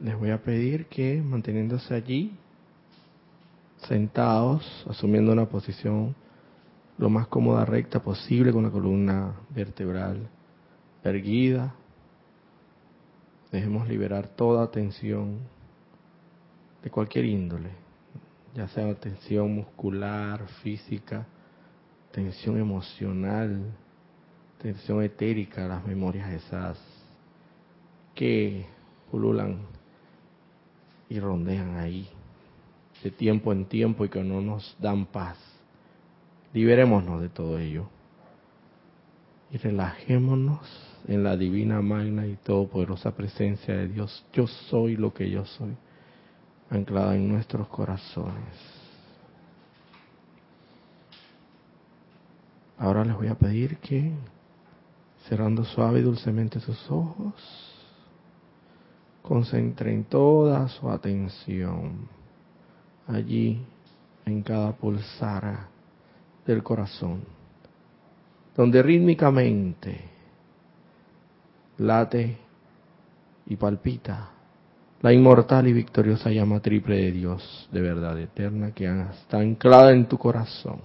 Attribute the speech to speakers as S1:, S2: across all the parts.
S1: les voy a pedir que manteniéndose allí, sentados, asumiendo una posición lo más cómoda, recta posible, con la columna vertebral erguida, dejemos liberar toda tensión de cualquier índole, ya sea tensión muscular, física, tensión emocional, tensión etérica, las memorias esas que pululan y rondean ahí de tiempo en tiempo y que no nos dan paz. Liberémonos de todo ello y relajémonos en la divina, magna y todopoderosa presencia de Dios. Yo soy lo que yo soy, anclada en nuestros corazones. Ahora les voy a pedir que, cerrando suave y dulcemente sus ojos, concentren toda su atención allí en cada pulsara del corazón, donde rítmicamente late y palpita la inmortal y victoriosa llama triple de Dios de verdad eterna que está anclada en tu corazón,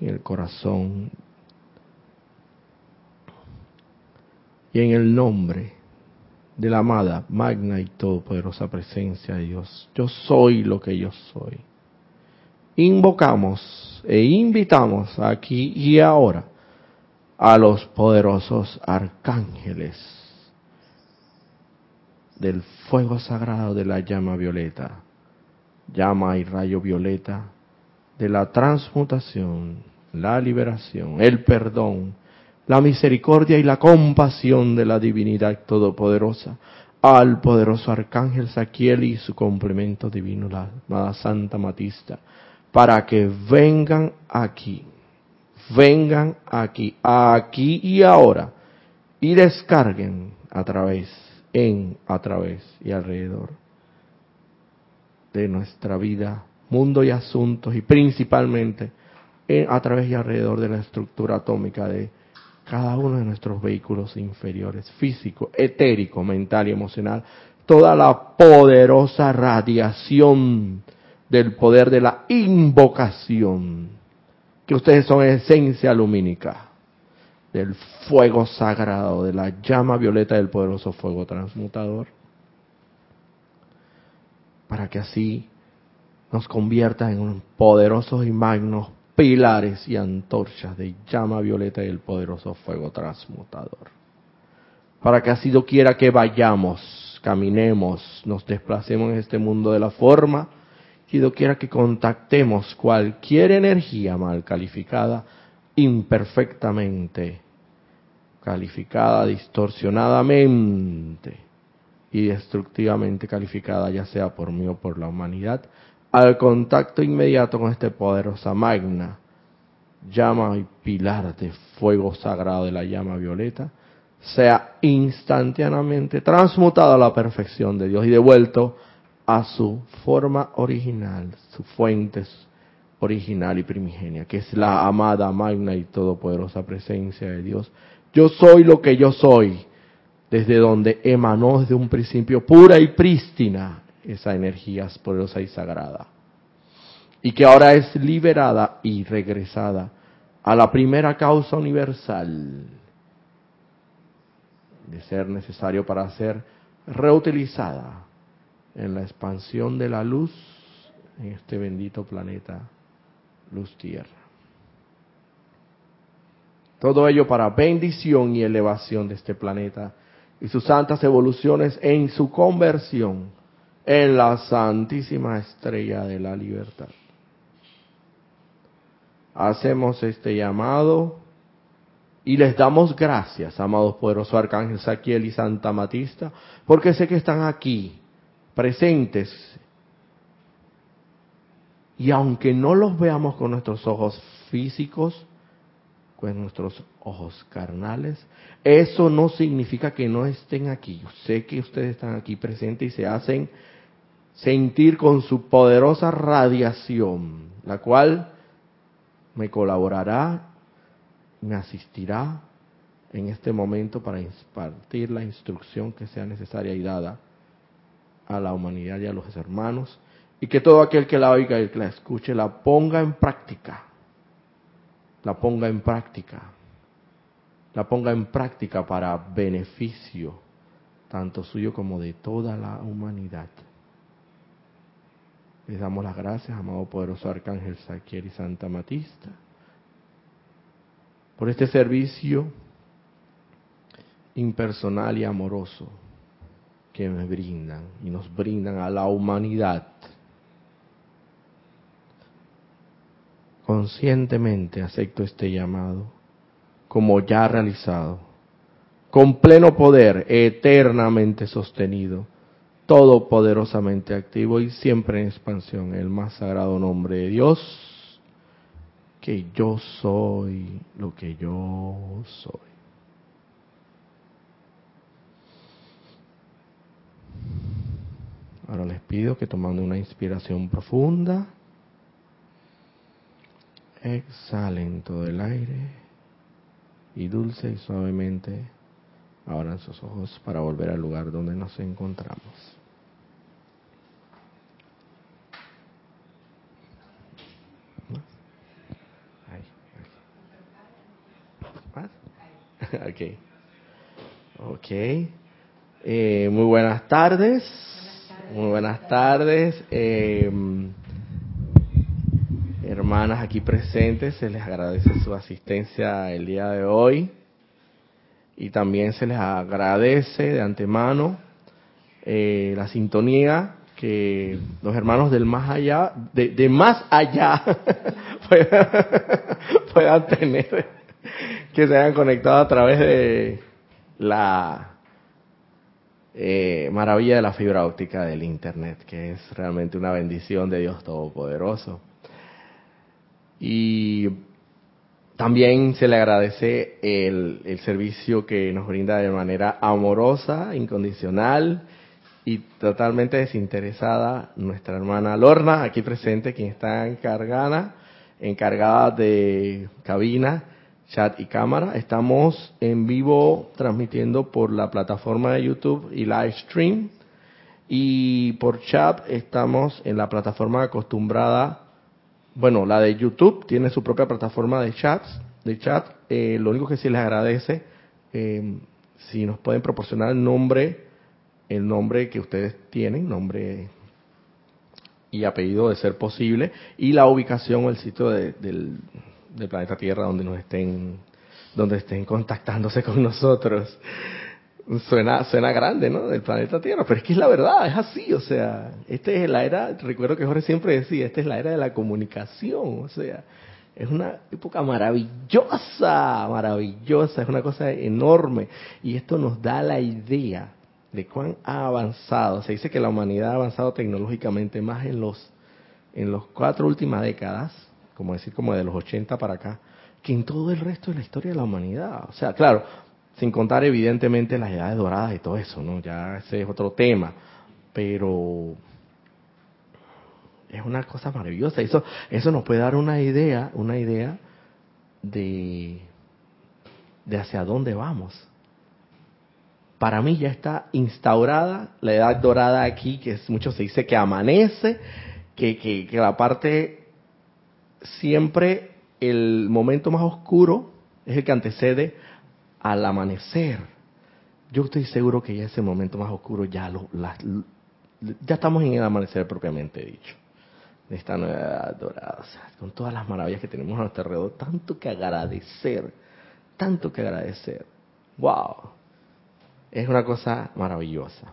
S1: en el corazón y en el nombre de la amada, magna y todopoderosa presencia de Dios. Yo soy lo que yo soy. Invocamos e invitamos aquí y ahora a los poderosos arcángeles del fuego sagrado de la llama violeta, llama y rayo violeta de la transmutación, la liberación, el perdón, la misericordia y la compasión de la divinidad todopoderosa, al poderoso arcángel Saquiel y su complemento divino, la amada Santa Matista, para que vengan aquí, vengan aquí, aquí y ahora, y descarguen a través, en, a través y alrededor de nuestra vida, mundo y asuntos, y principalmente a través y alrededor de la estructura atómica de cada uno de nuestros vehículos inferiores, físico, etérico, mental y emocional, toda la poderosa radiación del poder de la invocación, que ustedes son esencia lumínica del fuego sagrado, de la llama violeta del poderoso fuego transmutador, para que así nos convierta en poderosos y magnos pilares y antorchas de llama violeta y el poderoso fuego transmutador. Para que así quiera que vayamos, caminemos, nos desplacemos en este mundo de la forma, y quiera que contactemos cualquier energía mal calificada, imperfectamente calificada, distorsionadamente y destructivamente calificada, ya sea por mí o por la humanidad, al contacto inmediato con este poderosa magna llama y pilar de fuego sagrado de la llama violeta, sea instantáneamente transmutado a la perfección de Dios y devuelto a su forma original, su fuente original y primigenia, que es la amada, magna y todopoderosa presencia de Dios. Yo soy lo que yo soy, desde donde emanó desde un principio pura y prístina esa energía poderosa y sagrada. Y que ahora es liberada y regresada a la primera causa universal de ser necesario para ser reutilizada en la expansión de la luz en este bendito planeta luz tierra. Todo ello para bendición y elevación de este planeta y sus santas evoluciones en su conversión en la santísima estrella de la libertad. Hacemos este llamado y les damos gracias, amados poderosos arcángel Saquiel y Santa Matista, porque sé que están aquí, presentes. Y aunque no los veamos con nuestros ojos físicos, con nuestros ojos carnales, eso no significa que no estén aquí. sé que ustedes están aquí presentes y se hacen sentir con su poderosa radiación, la cual me colaborará, me asistirá en este momento para impartir la instrucción que sea necesaria y dada a la humanidad y a los hermanos, y que todo aquel que la oiga y que la escuche la ponga en práctica, la ponga en práctica, la ponga en práctica para beneficio tanto suyo como de toda la humanidad. Les damos las gracias, amado poderoso Arcángel Saquiel y Santa Matista, por este servicio impersonal y amoroso que me brindan y nos brindan a la humanidad. Conscientemente acepto este llamado como ya realizado, con pleno poder, eternamente sostenido, todopoderosamente activo y siempre en expansión, el más sagrado nombre de Dios, que yo soy lo que yo soy. Ahora les pido que tomando una inspiración profunda, exhalen todo el aire y dulce y suavemente abran sus ojos para volver al lugar donde nos encontramos. Ok. Ok. Eh, muy buenas tardes. Muy buenas tardes. Eh, hermanas aquí presentes, se les agradece su asistencia el día de hoy y también se les agradece de antemano eh, la sintonía que los hermanos del más allá, de, más allá, puedan tener, que se hayan conectado a través de la eh, maravilla de la fibra óptica del Internet, que es realmente una bendición de Dios Todopoderoso. Y también se le agradece el, el, servicio que nos brinda de manera amorosa, incondicional y totalmente desinteresada nuestra hermana Lorna, aquí presente, quien está encargada, encargada de cabina chat y cámara. Estamos en vivo transmitiendo por la plataforma de YouTube y live stream. Y por chat estamos en la plataforma acostumbrada, bueno, la de YouTube tiene su propia plataforma de chats, de chat. Eh, lo único que sí les agradece, eh, si nos pueden proporcionar el nombre, el nombre que ustedes tienen, nombre y apellido de ser posible, y la ubicación o el sitio del, del planeta Tierra donde nos estén donde estén contactándose con nosotros. Suena, suena grande, ¿no? Del planeta Tierra, pero es que es la verdad, es así, o sea, esta es la era, recuerdo que Jorge siempre decía, esta es la era de la comunicación, o sea, es una época maravillosa, maravillosa, es una cosa enorme, y esto nos da la idea de cuán ha avanzado, se dice que la humanidad ha avanzado tecnológicamente más en los, en las cuatro últimas décadas, como decir, como de los 80 para acá, que en todo el resto de la historia de la humanidad. O sea, claro, sin contar evidentemente las edades doradas y todo eso, ¿no? Ya ese es otro tema, pero es una cosa maravillosa. Eso, eso nos puede dar una idea, una idea de, de hacia dónde vamos. Para mí ya está instaurada la edad dorada aquí, que es, mucho se dice que amanece, que, que, que la parte siempre el momento más oscuro es el que antecede al amanecer. Yo estoy seguro que ya ese momento más oscuro ya lo, ya estamos en el amanecer propiamente dicho de esta nueva edad dorada, o sea, con todas las maravillas que tenemos a nuestro alrededor, tanto que agradecer, tanto que agradecer. Wow, es una cosa maravillosa.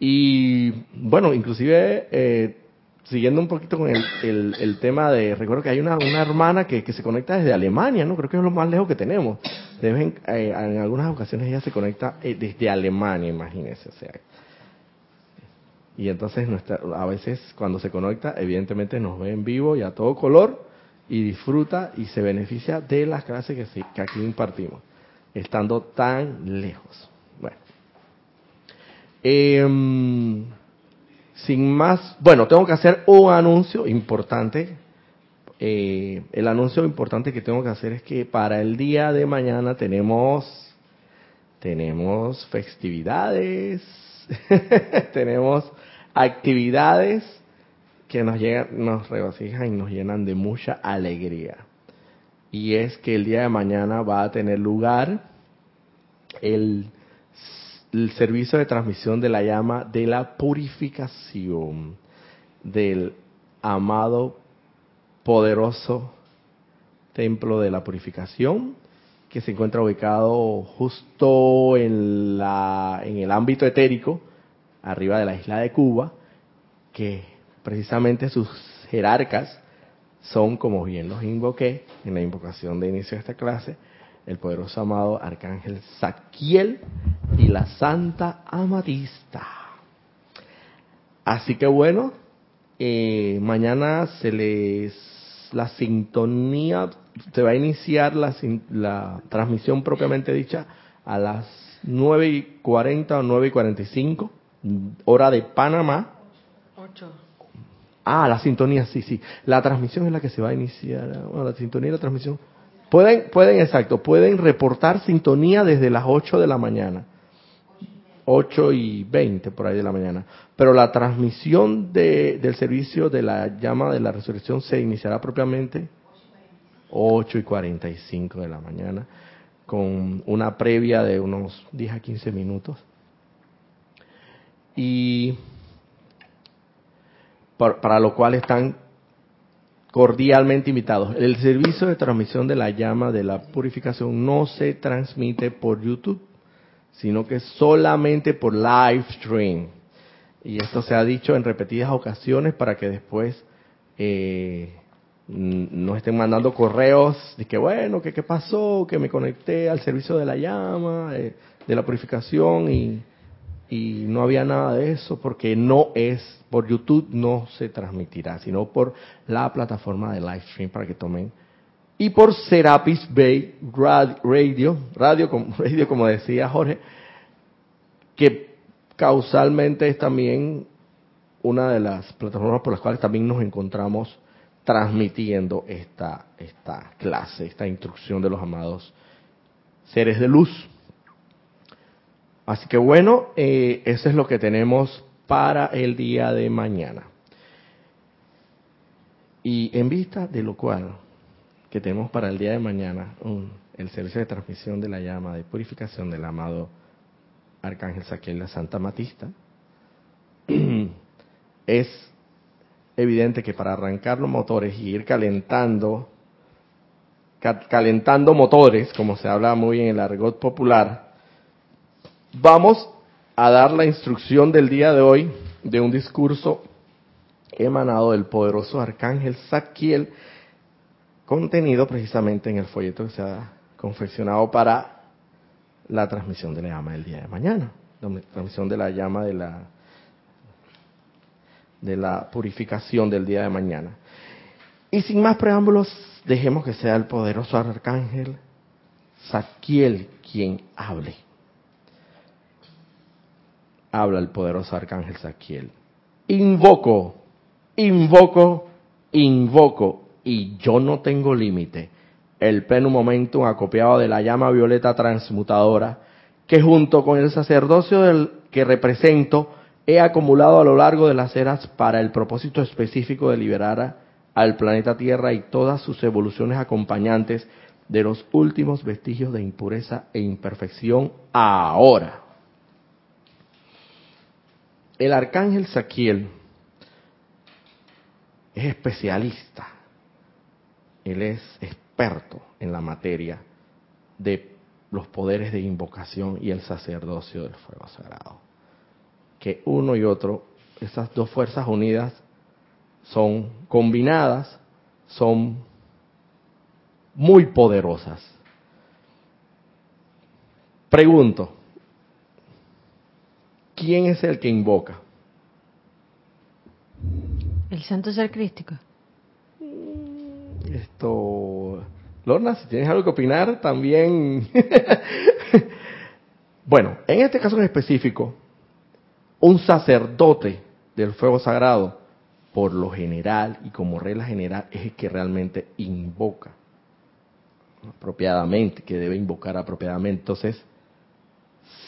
S1: Y bueno, inclusive eh, siguiendo un poquito con el, el, tema de, recuerdo que hay una, una hermana que, que, se conecta desde Alemania, ¿no? Creo que es lo más lejos que tenemos. Eh, en algunas ocasiones ella se conecta eh, desde Alemania, imagínense, o sea. Y entonces nuestra, a veces cuando se conecta, evidentemente nos ve en vivo y a todo color y disfruta y se beneficia de las clases que, que aquí impartimos, estando tan lejos. Bueno. Eh, sin más, bueno, tengo que hacer un anuncio importante. Eh, el anuncio importante que tengo que hacer es que para el día de mañana tenemos tenemos festividades tenemos actividades que nos llegan, nos regocijan y nos llenan de mucha alegría. Y es que el día de mañana va a tener lugar el, el servicio de transmisión de la llama de la purificación del amado poderoso templo de la purificación que se encuentra ubicado justo en, la, en el ámbito etérico, arriba de la isla de Cuba, que precisamente sus jerarcas son, como bien los invoqué en la invocación de inicio de esta clase, el poderoso amado Arcángel Saquiel y la Santa Amatista. Así que bueno, eh, mañana se les la sintonía, se va a iniciar la, la transmisión propiamente dicha a las 9 y 40 o 9 y 45, hora de Panamá. 8. Ah, la sintonía, sí, sí. La transmisión es la que se va a iniciar. Bueno, la sintonía y la transmisión. Pueden, pueden, exacto, pueden reportar sintonía desde las 8 de la mañana. 8 y 20 por ahí de la mañana. Pero la transmisión de, del servicio de la llama de la resurrección se iniciará propiamente 8 y 45 de la mañana, con una previa de unos 10 a 15 minutos. Y para, para lo cual están cordialmente invitados. El servicio de transmisión de la llama de la purificación no se transmite por YouTube sino que solamente por live stream. Y esto se ha dicho en repetidas ocasiones para que después eh, no estén mandando correos de que bueno, que qué pasó, que me conecté al servicio de la llama, eh, de la purificación y, y no había nada de eso porque no es, por YouTube no se transmitirá, sino por la plataforma de live stream para que tomen y por Serapis Bay Radio, radio, radio como decía Jorge, que causalmente es también una de las plataformas por las cuales también nos encontramos transmitiendo esta, esta clase, esta instrucción de los amados seres de luz. Así que bueno, eh, eso es lo que tenemos para el día de mañana. Y en vista de lo cual, que tenemos para el día de mañana el servicio de transmisión de la llama de purificación del amado Arcángel Saquiel la Santa Matista, es evidente que para arrancar los motores y ir calentando, calentando motores, como se habla muy en el argot popular, vamos a dar la instrucción del día de hoy de un discurso emanado del poderoso Arcángel Saquiel, contenido precisamente en el folleto que se ha confeccionado para la transmisión de la llama del día de mañana, la transmisión de la llama de la de la purificación del día de mañana. Y sin más preámbulos, dejemos que sea el poderoso arcángel Saquiel quien hable. Habla el poderoso arcángel Saquiel. Invoco, invoco, invoco y yo no tengo límite, el pleno momento acopiado de la llama violeta transmutadora, que junto con el sacerdocio del que represento, he acumulado a lo largo de las eras para el propósito específico de liberar al planeta Tierra y todas sus evoluciones acompañantes de los últimos vestigios de impureza e imperfección ahora. El arcángel Saquiel es especialista él es experto en la materia de los poderes de invocación y el sacerdocio del fuego sagrado. Que uno y otro, esas dos fuerzas unidas, son combinadas, son muy poderosas. Pregunto, ¿quién es el que invoca?
S2: El santo ser crístico.
S1: Esto, Lorna, si tienes algo que opinar, también. bueno, en este caso en específico, un sacerdote del fuego sagrado, por lo general y como regla general, es el que realmente invoca apropiadamente, que debe invocar apropiadamente. Entonces,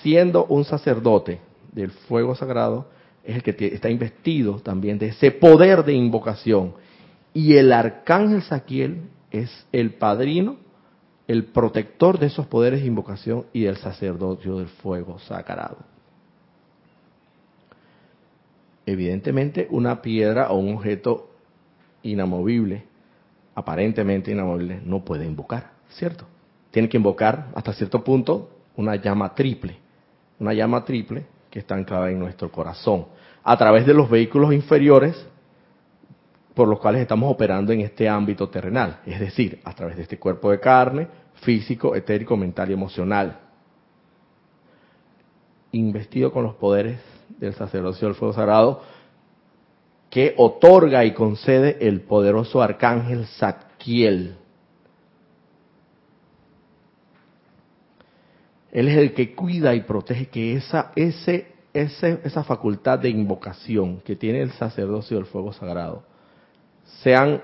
S1: siendo un sacerdote del fuego sagrado es el que está investido también de ese poder de invocación. Y el arcángel Saquiel es el padrino, el protector de esos poderes de invocación y del sacerdocio del fuego sagrado. Evidentemente, una piedra o un objeto inamovible, aparentemente inamovible, no puede invocar, ¿cierto? Tiene que invocar hasta cierto punto una llama triple, una llama triple que está anclada en nuestro corazón, a través de los vehículos inferiores por los cuales estamos operando en este ámbito terrenal, es decir, a través de este cuerpo de carne, físico, etérico, mental y emocional, investido con los poderes del sacerdocio del fuego sagrado que otorga y concede el poderoso arcángel Zadkiel. Él es el que cuida y protege que esa, ese, esa facultad de invocación que tiene el sacerdocio del fuego sagrado sean,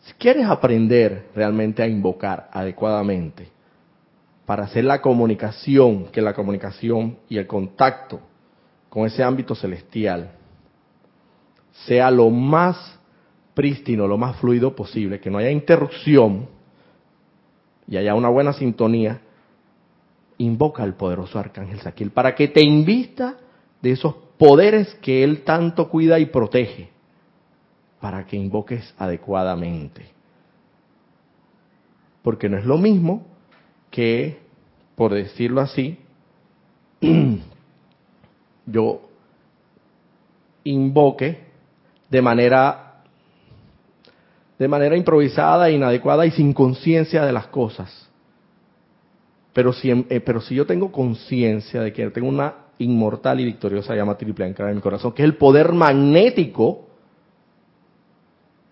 S1: si quieres aprender realmente a invocar adecuadamente, para hacer la comunicación, que la comunicación y el contacto con ese ámbito celestial sea lo más prístino, lo más fluido posible, que no haya interrupción y haya una buena sintonía, invoca al poderoso arcángel Saquiel para que te invista de esos poderes que él tanto cuida y protege, para que invoques adecuadamente. Porque no es lo mismo que, por decirlo así, yo invoque de manera de manera improvisada, inadecuada y sin conciencia de las cosas. Pero si, eh, pero si yo tengo conciencia de que tengo una inmortal y victoriosa llama triple anclada en mi corazón, que es el poder magnético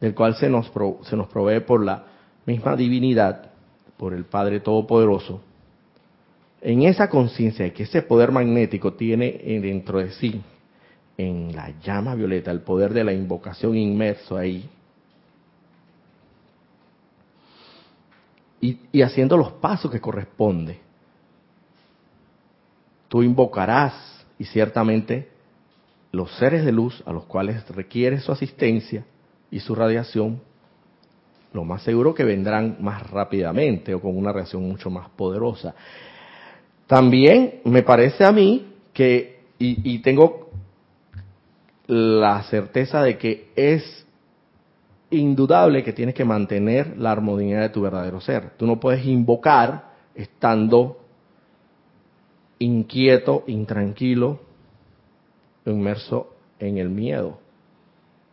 S1: del cual se nos, se nos provee por la misma divinidad, por el Padre Todopoderoso, en esa conciencia de que ese poder magnético tiene dentro de sí, en la llama violeta, el poder de la invocación inmerso ahí, y, haciendo los pasos que corresponde, tú invocarás y ciertamente los seres de luz a los cuales requiere su asistencia y su radiación, lo más seguro que vendrán más rápidamente o con una reacción mucho más poderosa. También me parece a mí que, y, tengo la certeza de que es indudable que tienes que mantener la armonía de tu verdadero ser. Tú no puedes invocar estando inquieto, intranquilo, inmerso en el miedo,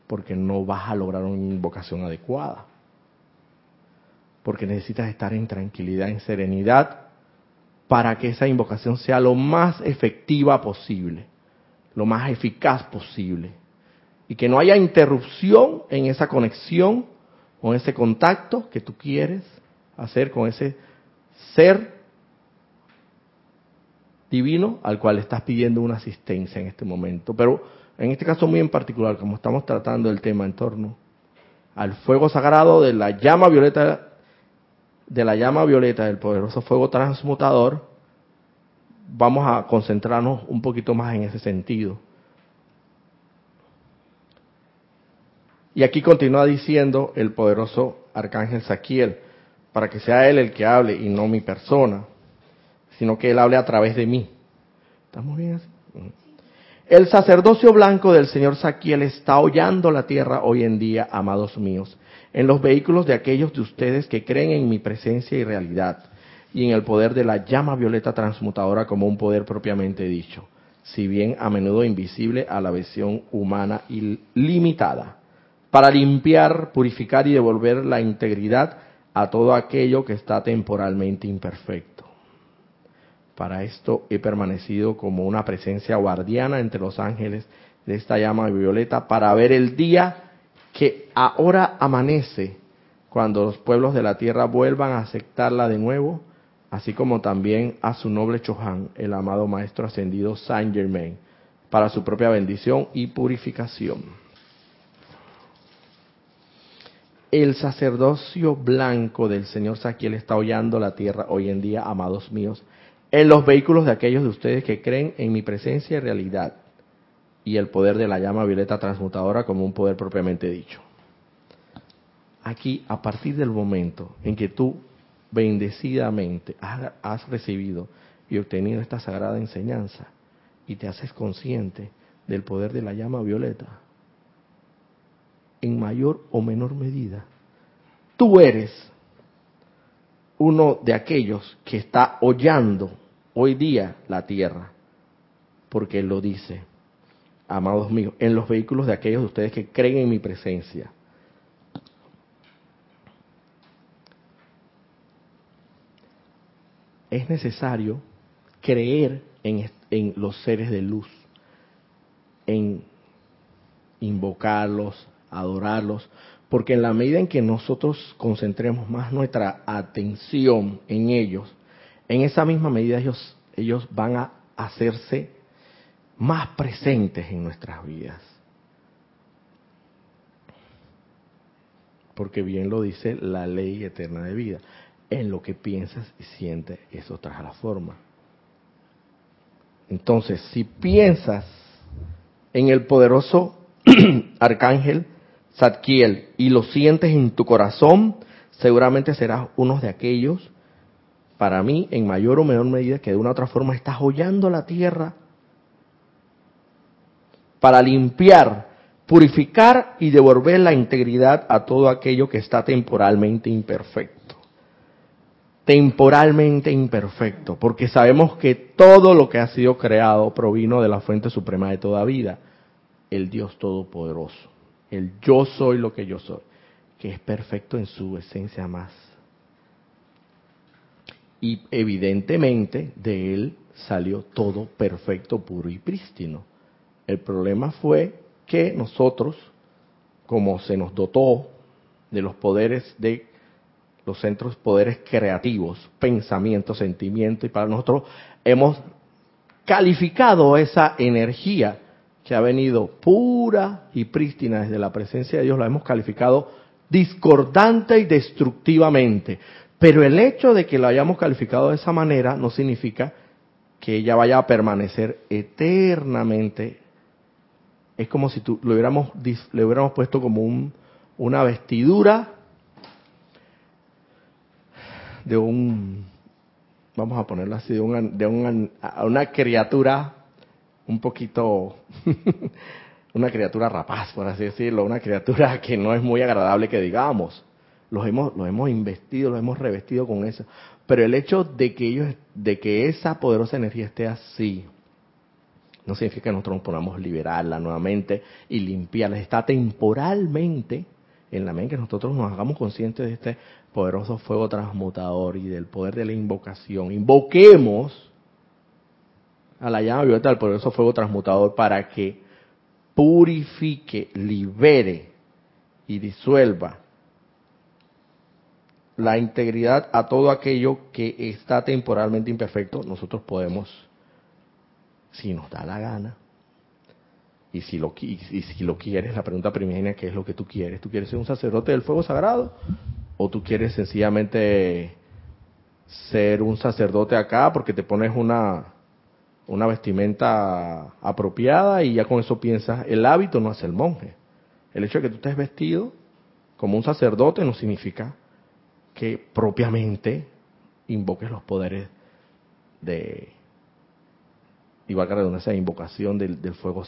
S1: porque no vas a lograr una invocación adecuada. Porque necesitas estar en tranquilidad, en serenidad, para que esa invocación sea lo más efectiva posible, lo más eficaz posible. Y que no haya interrupción en esa conexión o ese contacto que tú quieres hacer con ese ser divino al cual estás pidiendo una asistencia en este momento. Pero en este caso muy en particular, como estamos tratando el tema en torno al fuego sagrado de la llama violeta de la llama violeta del poderoso fuego transmutador, vamos a concentrarnos un poquito más en ese sentido. Y aquí continúa diciendo el poderoso arcángel Saquiel, para que sea él el que hable y no mi persona, sino que él hable a través de mí. ¿Estamos bien así? El sacerdocio blanco del señor Saquiel está hollando la tierra hoy en día, amados míos, en los vehículos de aquellos de ustedes que creen en mi presencia y realidad, y en el poder de la llama violeta transmutadora como un poder propiamente dicho, si bien a menudo invisible a la visión humana y limitada, para limpiar, purificar y devolver la integridad a todo aquello que está temporalmente imperfecto. Para esto he permanecido como una presencia guardiana entre los ángeles de esta llama violeta para ver el día que ahora amanece, cuando los pueblos de la tierra vuelvan a aceptarla de nuevo, así como también a su noble Chohan, el amado Maestro Ascendido Saint Germain, para su propia bendición y purificación. El sacerdocio blanco del Señor Saquiel está hollando la tierra hoy en día, amados míos, en los vehículos de aquellos de ustedes que creen en mi presencia y realidad y el poder de la llama violeta transmutadora como un poder propiamente dicho. Aquí, a partir del momento en que tú bendecidamente has recibido y obtenido esta sagrada enseñanza y te haces consciente del poder de la llama violeta, en mayor o menor medida, tú eres uno de aquellos que está hollando hoy día la tierra, porque Él lo dice, amados míos, en los vehículos de aquellos de ustedes que creen en mi presencia. Es necesario creer en, en los seres de luz, en invocarlos, adorarlos, porque en la medida en que nosotros concentremos más nuestra atención en ellos, en esa misma medida ellos, ellos van a hacerse más presentes en nuestras vidas. Porque bien lo dice la ley eterna de vida. En lo que piensas y sientes, eso trae la forma. Entonces, si piensas en el poderoso arcángel Zadkiel y lo sientes en tu corazón, seguramente serás uno de aquellos, para mí, en mayor o menor medida, que de una u otra forma estás hollando la tierra para limpiar, purificar y devolver la integridad a todo aquello que está temporalmente imperfecto. Temporalmente imperfecto, porque sabemos que todo lo que ha sido creado provino de la fuente suprema de toda vida, el Dios Todopoderoso el yo soy lo que yo soy, que es perfecto en su esencia más. Y evidentemente de él salió todo perfecto, puro y prístino. El problema fue que nosotros, como se nos dotó de los poderes de los centros poderes creativos, pensamiento, sentimiento, y para nosotros hemos calificado esa energía que ha venido pura y prístina desde la presencia de Dios, la hemos calificado discordante y destructivamente. Pero el hecho de que la hayamos calificado de esa manera no significa que ella vaya a permanecer eternamente. Es como si tú, le, hubiéramos, le hubiéramos puesto como un, una vestidura de un, vamos a ponerlo así, de una, de una, una criatura un poquito, una criatura rapaz, por así decirlo, una criatura que no es muy agradable que digamos. Los hemos, los hemos investido, los hemos revestido con eso. Pero el hecho de que ellos, de que esa poderosa energía esté así, no significa que nosotros nos podamos liberarla nuevamente y limpiarla. Está temporalmente en la mente que nosotros nos hagamos conscientes de este poderoso fuego transmutador y del poder de la invocación. Invoquemos a la llama violeta del poderoso fuego transmutador para que purifique, libere y disuelva la integridad a todo aquello que está temporalmente imperfecto, nosotros podemos, si nos da la gana, y si lo, y si lo quieres, la pregunta primigenia, ¿qué es lo que tú quieres? ¿Tú quieres ser un sacerdote del fuego sagrado? ¿O tú quieres sencillamente ser un sacerdote acá porque te pones una, una vestimenta apropiada y ya con eso piensas, el hábito no hace el monje. El hecho de que tú estés vestido como un sacerdote no significa que propiamente invoques los poderes de, igual que redundancia, invocación del, del, fuego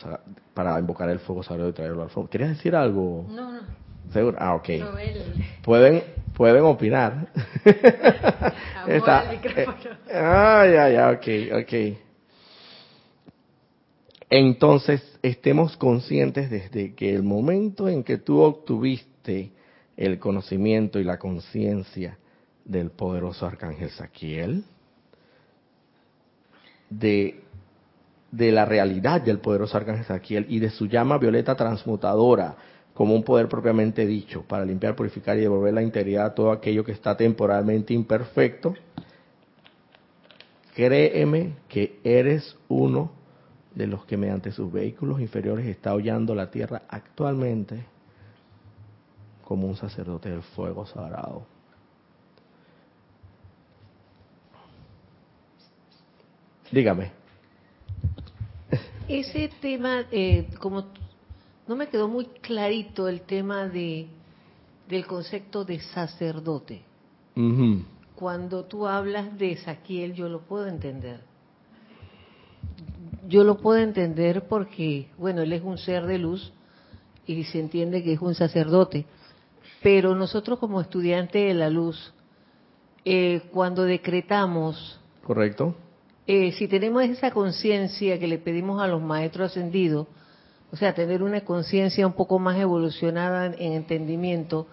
S1: para invocar el fuego sagrado y traerlo al fuego. ¿Querías decir algo?
S2: No, no.
S1: ¿Seguro? Ah, ok. Pueden, pueden opinar.
S2: Está, eh,
S1: ah, ya, ya, ok, ok entonces estemos conscientes desde que el momento en que tú obtuviste el conocimiento y la conciencia del poderoso arcángel Saquiel, de, la realidad del poderoso arcángel Saquiel y de su llama violeta transmutadora como un poder propiamente dicho para limpiar, purificar y devolver la integridad a todo aquello que está temporalmente imperfecto, créeme que eres uno de los que mediante sus vehículos inferiores está hollando la tierra actualmente como un sacerdote del fuego sagrado. Dígame.
S2: Ese tema, eh, como no me quedó muy clarito el tema de del concepto de sacerdote. Cuando tú hablas de Saquiel, yo lo puedo entender. Yo lo puedo entender porque, bueno, él es un ser de luz y se entiende que es un sacerdote. Pero nosotros como estudiantes de la luz, eh, cuando decretamos...
S1: Correcto.
S2: Eh, si tenemos esa conciencia que le pedimos a los maestros ascendidos, o sea, tener una conciencia un poco más evolucionada en, entendimiento,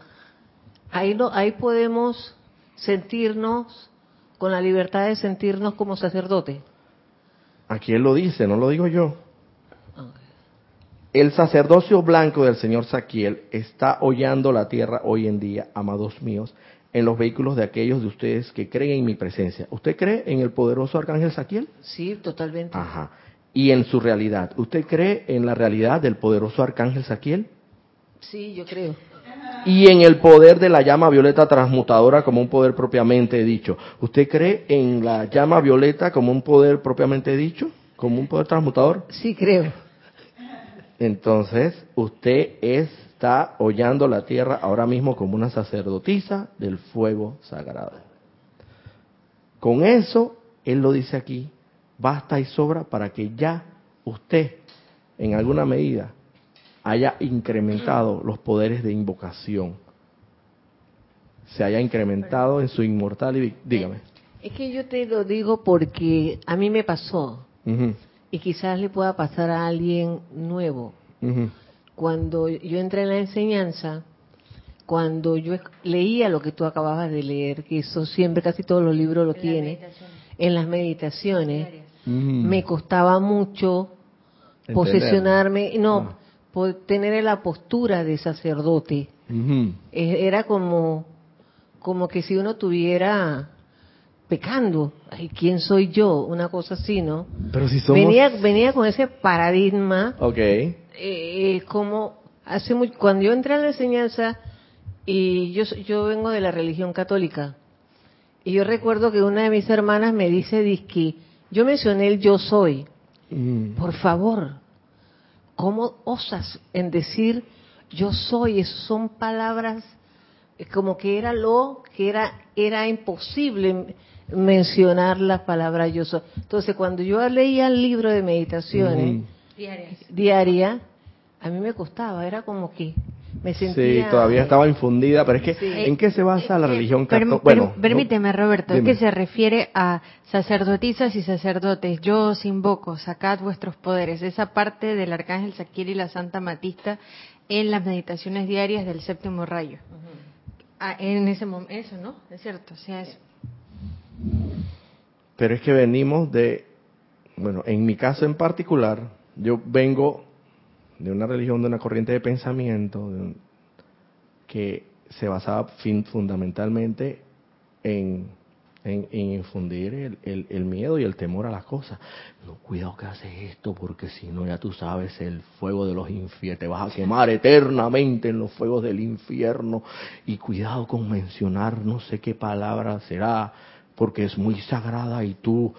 S2: ahí, no, ahí podemos sentirnos con la libertad de sentirnos como sacerdote.
S1: Aquí él lo dice, no lo digo yo. El sacerdocio blanco del señor Saquiel está hollando la tierra hoy en día, amados míos, en los vehículos de aquellos de ustedes que creen en mi presencia. ¿Usted cree en el poderoso arcángel Saquiel?
S2: Sí, totalmente.
S1: Ajá. Y en su realidad. ¿Usted cree en la realidad del poderoso arcángel Saquiel?
S2: Sí, yo creo
S1: y en el poder de la llama violeta transmutadora como un poder propiamente dicho. ¿Usted cree en la llama violeta como un poder propiamente dicho? ¿Como un poder transmutador?
S2: Sí, creo.
S1: Entonces, usted está hollando la tierra ahora mismo como una sacerdotisa del fuego sagrado. Con eso, él lo dice aquí, basta y sobra para que ya usted, en alguna medida, haya incrementado los poderes de invocación, se haya incrementado en su inmortalidad. Dígame.
S2: Es que yo te lo digo porque a mí me pasó y quizás le pueda pasar a alguien nuevo. Cuando yo entré en la enseñanza, cuando yo leía lo que tú acababas de leer, que eso siempre casi todos los libros lo tienen, en las meditaciones, me costaba mucho posesionarme, no, ah tener la postura de sacerdote. Era como, como que si uno tuviera pecando, Ay, ¿quién soy yo? Una cosa así, ¿no?
S1: Pero si
S2: venía, venía con ese paradigma.
S1: Ok.
S2: Eh, como hace muy, cuando yo entré a la enseñanza y yo yo vengo de la religión católica y yo recuerdo que una de mis hermanas me dice, que yo mencioné el yo soy. Por favor, ¿Cómo osas en decir yo soy? Eso son palabras como que era lo que era era imposible mencionar la palabra yo soy. Entonces, cuando yo leía el libro de meditaciones diaria, a mí me costaba, era como que me sentía...
S1: Sí, todavía estaba infundida, pero es que ¿en qué se basa la religión católica?
S3: Bueno, permíteme, Roberto, es que se refiere a sacerdotisas y sacerdotes. Yo os invoco, sacad vuestros poderes. Esa parte del arcángel Saquiel y la Santa Matista en las meditaciones diarias del séptimo rayo. Ah, en ese momento, eso, ¿no? Es cierto, o sea, eso.
S1: Pero es que venimos de, bueno, en mi caso en particular, yo vengo de una religión, de una corriente de pensamiento que se basaba fundamentalmente en, infundir el, miedo y el temor a las cosas. No, cuidado que haces esto, porque si no, ya tú sabes, el fuego de los infiernos, te vas a quemar eternamente en los fuegos del infierno. Y cuidado con mencionar no sé qué palabra será, porque es muy sagrada y tú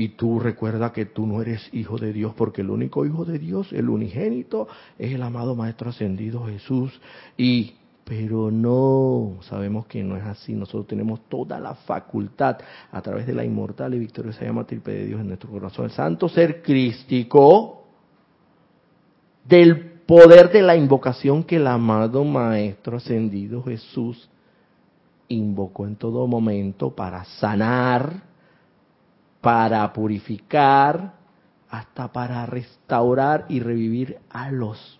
S1: y tú recuerda que tú no eres hijo de Dios, porque el único hijo de Dios, el unigénito, es el amado Maestro Ascendido Jesús. Y, pero no, sabemos que no es así. Nosotros tenemos toda la facultad a través de la inmortal y victoriosa llama triple de Dios en nuestro corazón. El santo ser crístico del poder de la invocación que el amado Maestro Ascendido Jesús invocó en todo momento para sanar para purificar, hasta para restaurar y revivir a los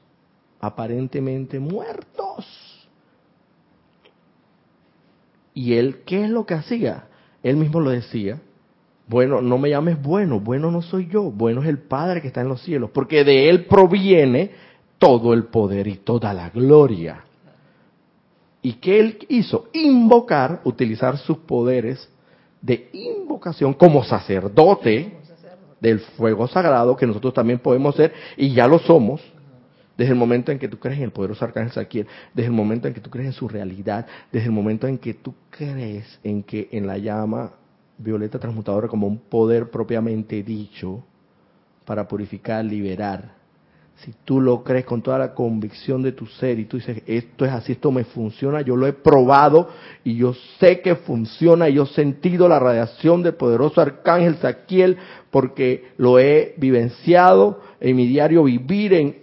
S1: aparentemente muertos. Y él, ¿qué es lo que hacía? Él mismo lo decía, bueno, no me llames bueno, bueno no soy yo, bueno es el Padre que está en los cielos, porque de él proviene todo el poder y toda la gloria. ¿Y qué él hizo? Invocar, utilizar sus poderes de invocación como sacerdote del fuego sagrado, que nosotros también podemos ser, y ya lo somos, desde el momento en que tú crees en el poderoso arcángel Saquiel, desde el momento en que tú crees en su realidad, desde el momento en que tú crees en que en la llama violeta transmutadora como un poder propiamente dicho para purificar, liberar. Si tú lo crees con toda la convicción de tu ser y tú dices, esto es así, esto me funciona, yo lo he probado y yo sé que funciona, y yo he sentido la radiación del poderoso arcángel Saquiel porque lo he vivenciado en mi diario vivir en...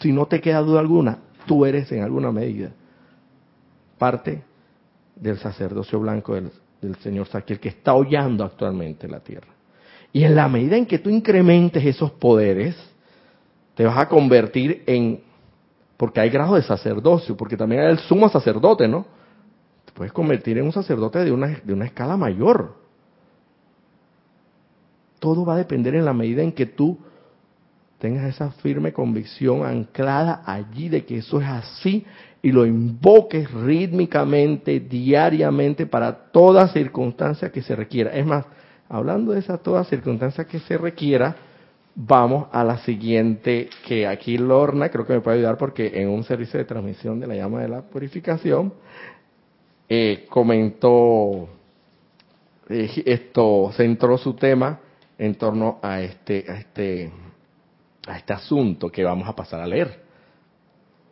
S1: Si no te queda duda alguna, tú eres en alguna medida parte del sacerdocio blanco del, Señor Saquiel que está hollando actualmente la tierra. Y en la medida en que tú incrementes esos poderes, te vas a convertir en, porque hay grado de sacerdocio, porque también hay el sumo sacerdote, ¿no? Te puedes convertir en un sacerdote de una, de una escala mayor. Todo va a depender en la medida en que tú tengas esa firme convicción anclada allí de que eso es así y lo invoques rítmicamente, diariamente, para toda circunstancia que se requiera. Es más, hablando de esa toda circunstancia que se requiera, vamos a la siguiente, que aquí Lorna creo que me puede ayudar porque en un servicio de transmisión de la llama de la purificación, eh, comentó, eh, esto, centró su tema en torno a este, a este a este asunto que vamos a pasar a leer.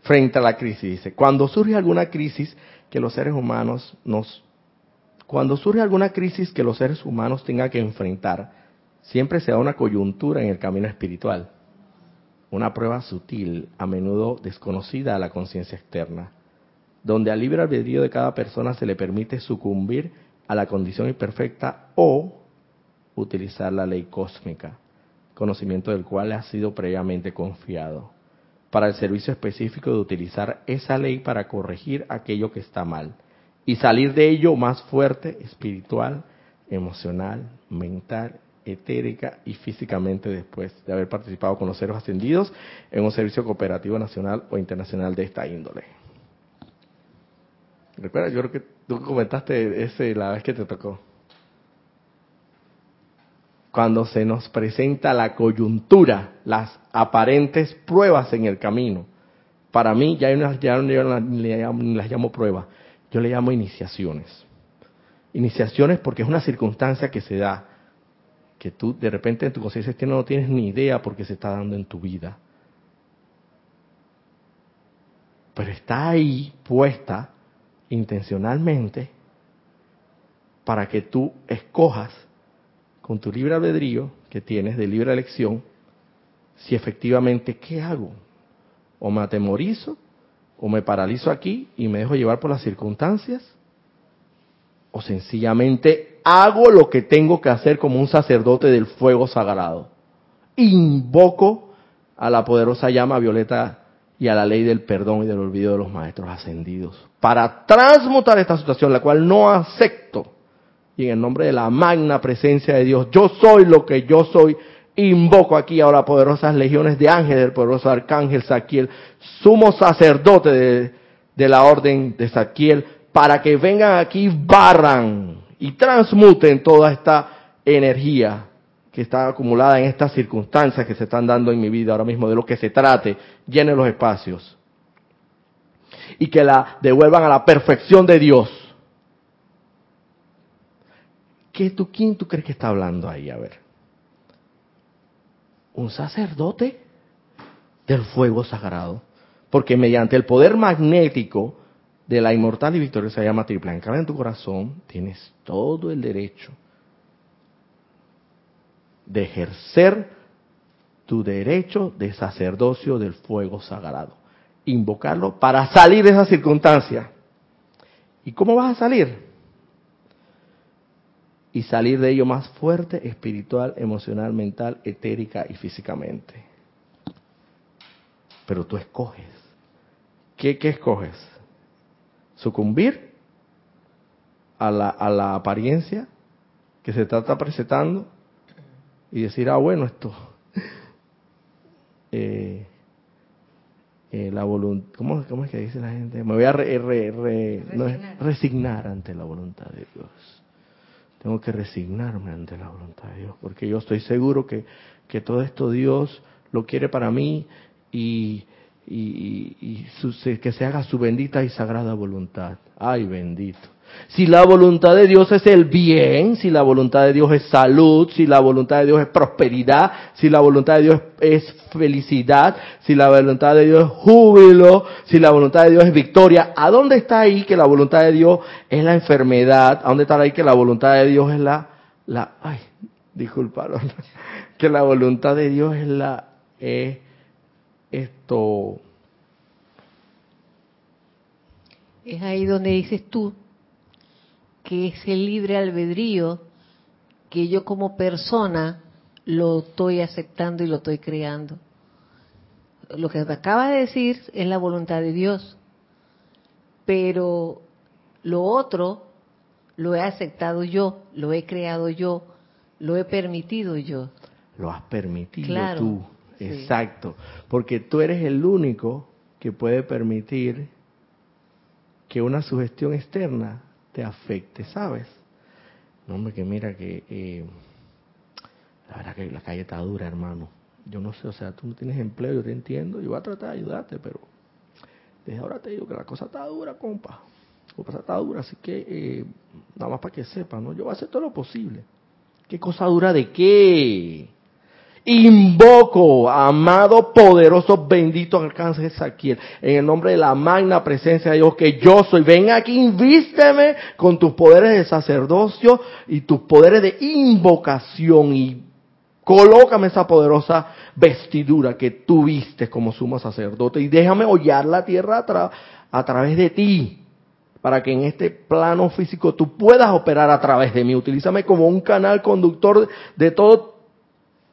S1: Frente a la crisis, dice, cuando surge alguna crisis que los seres humanos nos... Cuando surge alguna crisis que los seres humanos tengan que enfrentar, siempre se da una coyuntura en el camino espiritual, una prueba sutil, a menudo desconocida a la conciencia externa, donde al libre albedrío de cada persona se le permite sucumbir a la condición imperfecta o utilizar la ley cósmica conocimiento del cual ha sido previamente confiado, para el servicio específico de utilizar esa ley para corregir aquello que está mal y salir de ello más fuerte, espiritual, emocional, mental, etérica y físicamente después de haber participado con los seres ascendidos en un servicio cooperativo nacional o internacional de esta índole. Recuerda, yo creo que tú comentaste ese la vez que te tocó cuando se nos presenta la coyuntura, las aparentes pruebas en el camino. Para mí, ya, unas, ya no las llamo pruebas, yo le llamo iniciaciones. Iniciaciones porque es una circunstancia que se da, que tú de repente en tu conciencia no tienes ni idea por qué se está dando en tu vida. Pero está ahí puesta intencionalmente para que tú escojas con tu libre albedrío que tienes de libre elección, si efectivamente, ¿qué hago? O me atemorizo, o me paralizo aquí y me dejo llevar por las circunstancias, o sencillamente hago lo que tengo que hacer como un sacerdote del fuego sagrado. Invoco a la poderosa llama violeta y a la ley del perdón y del olvido de los maestros ascendidos para transmutar esta situación, la cual no acepto y en el nombre de la magna presencia de Dios, yo soy lo que yo soy, invoco aquí ahora poderosas legiones de ángeles, del poderoso arcángel Saquiel, sumo sacerdote de, de la orden de Saquiel, para que vengan aquí, barran y transmuten toda esta energía que está acumulada en estas circunstancias que se están dando en mi vida ahora mismo, de lo que se trate, llenen los espacios. Y que la devuelvan a la perfección de Dios ¿Qué tú, ¿Quién tú crees que está hablando ahí? A ver. Un sacerdote del fuego sagrado. Porque mediante el poder magnético de la inmortal y victoriosa llama triple en tu corazón, tienes todo el derecho de ejercer tu derecho de sacerdocio del fuego sagrado. Invocarlo para salir de esa circunstancia. ¿Y cómo vas a salir? Y salir de ello más fuerte, espiritual, emocional, mental, etérica y físicamente. Pero tú escoges. ¿Qué, qué escoges? ¿Sucumbir a la, a la apariencia que se está presentando y decir, ah, bueno, esto... Eh, eh, la voluntad, ¿cómo, ¿cómo, es que dice la gente? Me voy a resignar ante la voluntad de Dios tengo que resignarme ante la voluntad de Dios, porque yo estoy seguro que, que todo esto Dios lo quiere para mí y y, que se haga su bendita y sagrada voluntad. Ay, bendito. Si la voluntad de Dios es el bien, si la voluntad de Dios es salud, si la voluntad de Dios es prosperidad, si la voluntad de Dios es felicidad, si la voluntad de Dios es júbilo, si la voluntad de Dios es victoria, ¿a dónde está ahí que la voluntad de Dios es la enfermedad? ¿A dónde está ahí que la voluntad de Dios es la, la, ay, disculpa, que la voluntad de Dios es la, eh, esto.
S2: Es ahí donde dices tú que es el libre albedrío que yo como persona lo estoy aceptando y lo estoy creando. Lo que acaba de decir es la voluntad de Dios, pero lo otro lo he aceptado yo, lo he creado yo, lo he permitido yo.
S1: Lo has permitido tú, exacto, porque tú eres el único que puede permitir que una sugestión externa te afecte, ¿sabes? No, hombre, que mira que eh, la verdad que la calle está dura, hermano. Yo no sé, o sea, tú no tienes empleo, yo te entiendo, yo voy a tratar de ayudarte, pero desde ahora te digo que la cosa está dura, compa. La cosa está dura, así que eh, nada más para que sepas, ¿no? Yo voy a hacer todo lo posible. ¿Qué cosa dura de qué? Invoco, amado, poderoso, bendito arcángel Saquiel, en el nombre de la magna presencia de Dios que yo soy. Ven aquí, invísteme con tus poderes de sacerdocio y tus poderes de invocación y colócame esa poderosa vestidura que tú como sumo sacerdote y déjame hollar la tierra a, a través de ti para que en este plano físico tú puedas operar a través de mí. Utilízame como un canal conductor de todo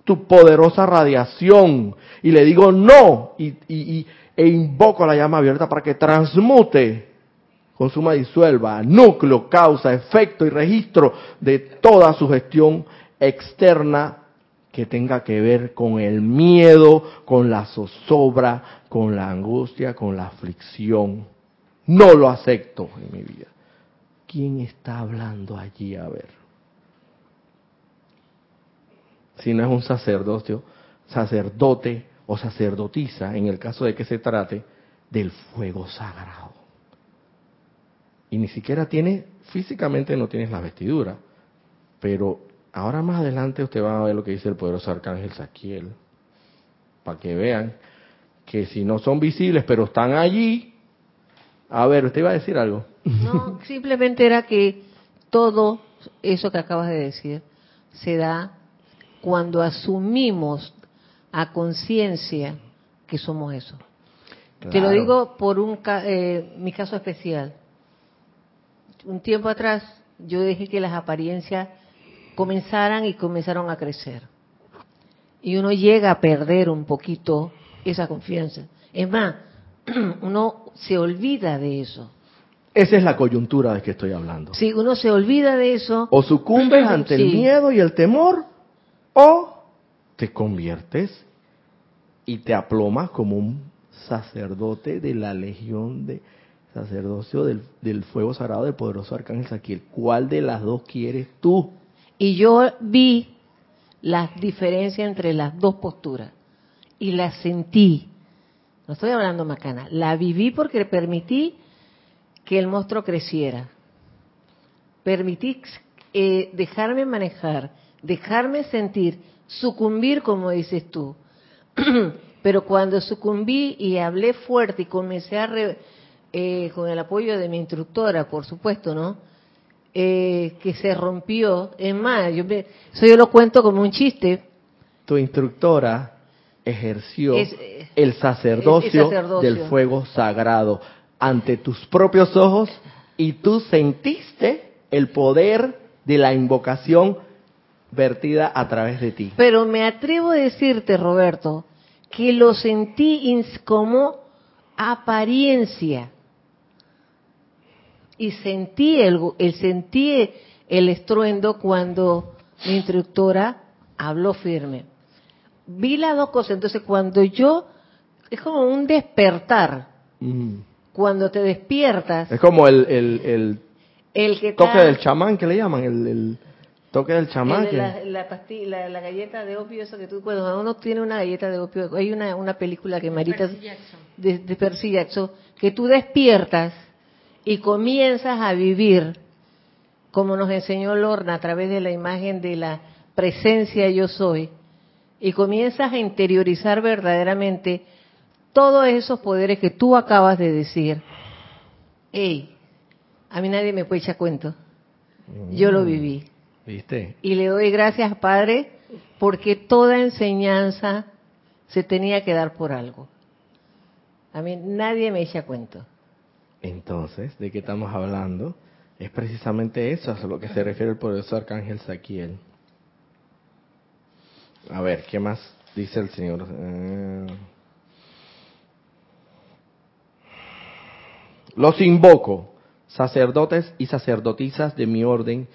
S1: tu poderosa radiación. Y le digo no, y, y, e invoco la llama violeta para que transmute, consuma, disuelva, núcleo, causa, efecto y registro de toda su gestión externa que tenga que ver con el miedo, con la zozobra, con la angustia, con la aflicción. No lo acepto en mi vida. ¿Quién está hablando allí? A ver si no es un sacerdocio, sacerdote o sacerdotisa, en el caso de que se trate del fuego sagrado. Y ni siquiera tiene, físicamente no tienes la vestidura, pero ahora más adelante usted va a ver lo que dice el poderoso arcángel Saquiel, para que vean que si no son visibles, pero están allí, a ver, usted iba a decir algo.
S2: No, simplemente era que todo eso que acabas de decir se da cuando asumimos a conciencia que somos eso. Te lo digo por un eh, mi caso especial. Un tiempo atrás yo dejé que las apariencias comenzaran y comenzaron a crecer. Y uno llega a perder un poquito esa confianza. Es más, uno se olvida de eso.
S1: Esa es la coyuntura de que estoy hablando.
S2: Sí, uno se olvida de eso.
S1: O sucumbes ante el miedo y el temor, o te conviertes y te aplomas como un sacerdote de la legión de sacerdocio del, fuego sagrado del poderoso arcángel Saquiel. ¿Cuál de las dos quieres tú?
S2: Y yo vi la diferencia entre las dos posturas y la sentí. No estoy hablando macana, la viví porque permití que el monstruo creciera. Permití eh, dejarme manejar dejarme sentir, sucumbir como dices tú. Pero cuando sucumbí y hablé fuerte y comencé a, eh, con el apoyo de mi instructora, por supuesto, ¿no? Eh, que se rompió. Es más, yo eso yo lo cuento como un chiste.
S1: Tu instructora ejerció eh, el, sacerdocio del fuego sagrado ante tus propios ojos y tú sentiste el poder de la invocación vertida a través de ti.
S2: Pero me atrevo a decirte, Roberto, que lo sentí como apariencia. Y sentí el, el, sentí el estruendo cuando mi instructora habló firme. Vi las dos cosas. Entonces, cuando yo, es como un despertar. Mm. Cuando te despiertas.
S1: Es como el, el, el, toque del chamán que le llaman, el Toque del chamaque.
S2: La, la, pastilla, la, galleta de opio, eso que tú, cuando uno tiene una galleta de opio, hay una, una película que Marita, de, de Percy Jackson, que tú despiertas y comienzas a vivir, como nos enseñó Lorna a través de la imagen de la presencia yo soy, y comienzas a interiorizar verdaderamente todos esos poderes que tú acabas de decir. Ey, a mí nadie me puede echar cuento. Yo lo mm. viví.
S1: ¿Viste?
S2: Y le doy gracias, Padre, porque toda enseñanza se tenía que dar por algo. A mí nadie me echa cuento.
S1: Entonces, ¿de qué estamos hablando? Es precisamente eso, a lo que se refiere el poderoso arcángel Saquiel. A ver, ¿qué más dice el Señor? Eh, los invoco, sacerdotes y sacerdotisas de mi orden,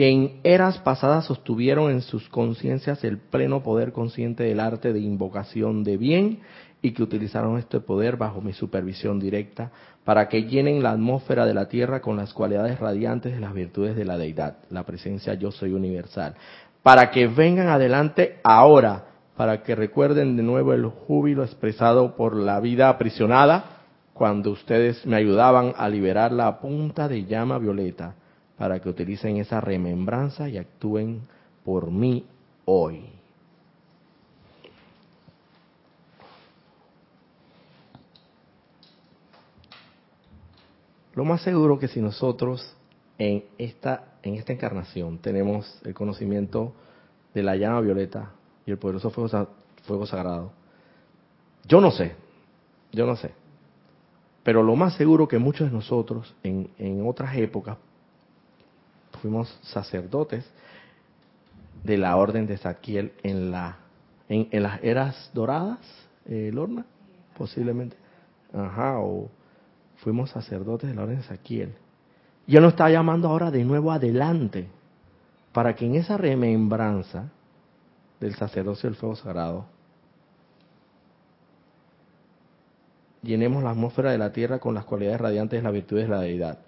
S1: que en eras pasadas sostuvieron en sus conciencias el pleno poder consciente del arte de invocación de bien y que utilizaron este poder bajo mi supervisión directa para que llenen la atmósfera de la tierra con las cualidades radiantes de las virtudes de la deidad, la presencia yo soy universal, para que vengan adelante ahora, para que recuerden de nuevo el júbilo expresado por la vida aprisionada cuando ustedes me ayudaban a liberar la punta de llama violeta para que utilicen esa remembranza y actúen por mí hoy. Lo más seguro que si nosotros en esta, en esta encarnación tenemos el conocimiento de la llama violeta y el poderoso fuego, fuego sagrado, yo no sé, yo no sé, pero lo más seguro que muchos de nosotros en, en otras épocas fuimos sacerdotes de la orden de Saquiel en la en, las eras doradas, eh, Lorna, posiblemente. Ajá, o fuimos sacerdotes de la orden de Saquiel. Y él nos está llamando ahora de nuevo adelante, para que en esa remembranza del sacerdocio del fuego sagrado, llenemos la atmósfera de la tierra con las cualidades radiantes de las virtudes de la deidad.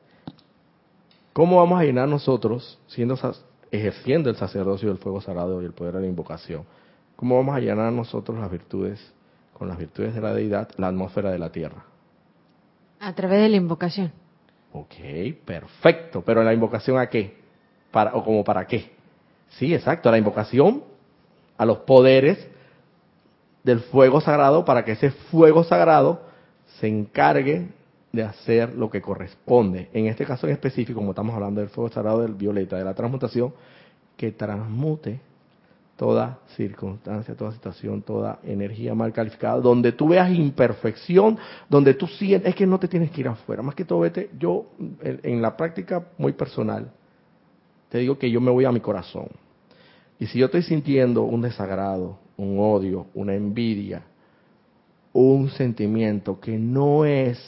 S1: ¿Cómo vamos a llenar nosotros, siendo ejerciendo el sacerdocio del fuego sagrado y el poder de la invocación? ¿Cómo vamos a llenar nosotros las virtudes, con las virtudes de la deidad, la atmósfera de la tierra?
S3: A través de la invocación.
S1: Ok, perfecto. Pero la invocación a qué? Para, ¿O como para qué? Sí, exacto, la invocación a los poderes del fuego sagrado para que ese fuego sagrado se encargue de hacer lo que corresponde. En este caso en específico, como estamos hablando del fuego sagrado del violeta, de la transmutación, que transmute toda circunstancia, toda situación, toda energía mal calificada, donde tú veas imperfección, donde tú sientes, es que no te tienes que ir afuera, más que todo vete, yo en la práctica muy personal, te digo que yo me voy a mi corazón. Y si yo estoy sintiendo un desagrado, un odio, una envidia, un sentimiento que no es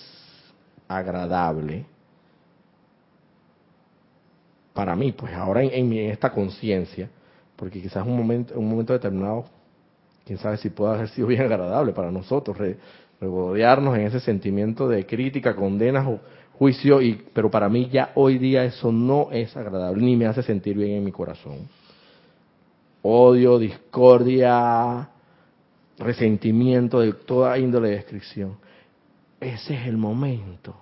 S1: agradable para mí, pues ahora en, esta conciencia, porque quizás un momento, un momento determinado, quién sabe si pueda haber sido bien agradable para nosotros, regodearnos en ese sentimiento de crítica, condena, juicio, y, pero para mí ya hoy día eso no es agradable, ni me hace sentir bien en mi corazón. Odio, discordia, resentimiento de toda índole de descripción. Ese es el momento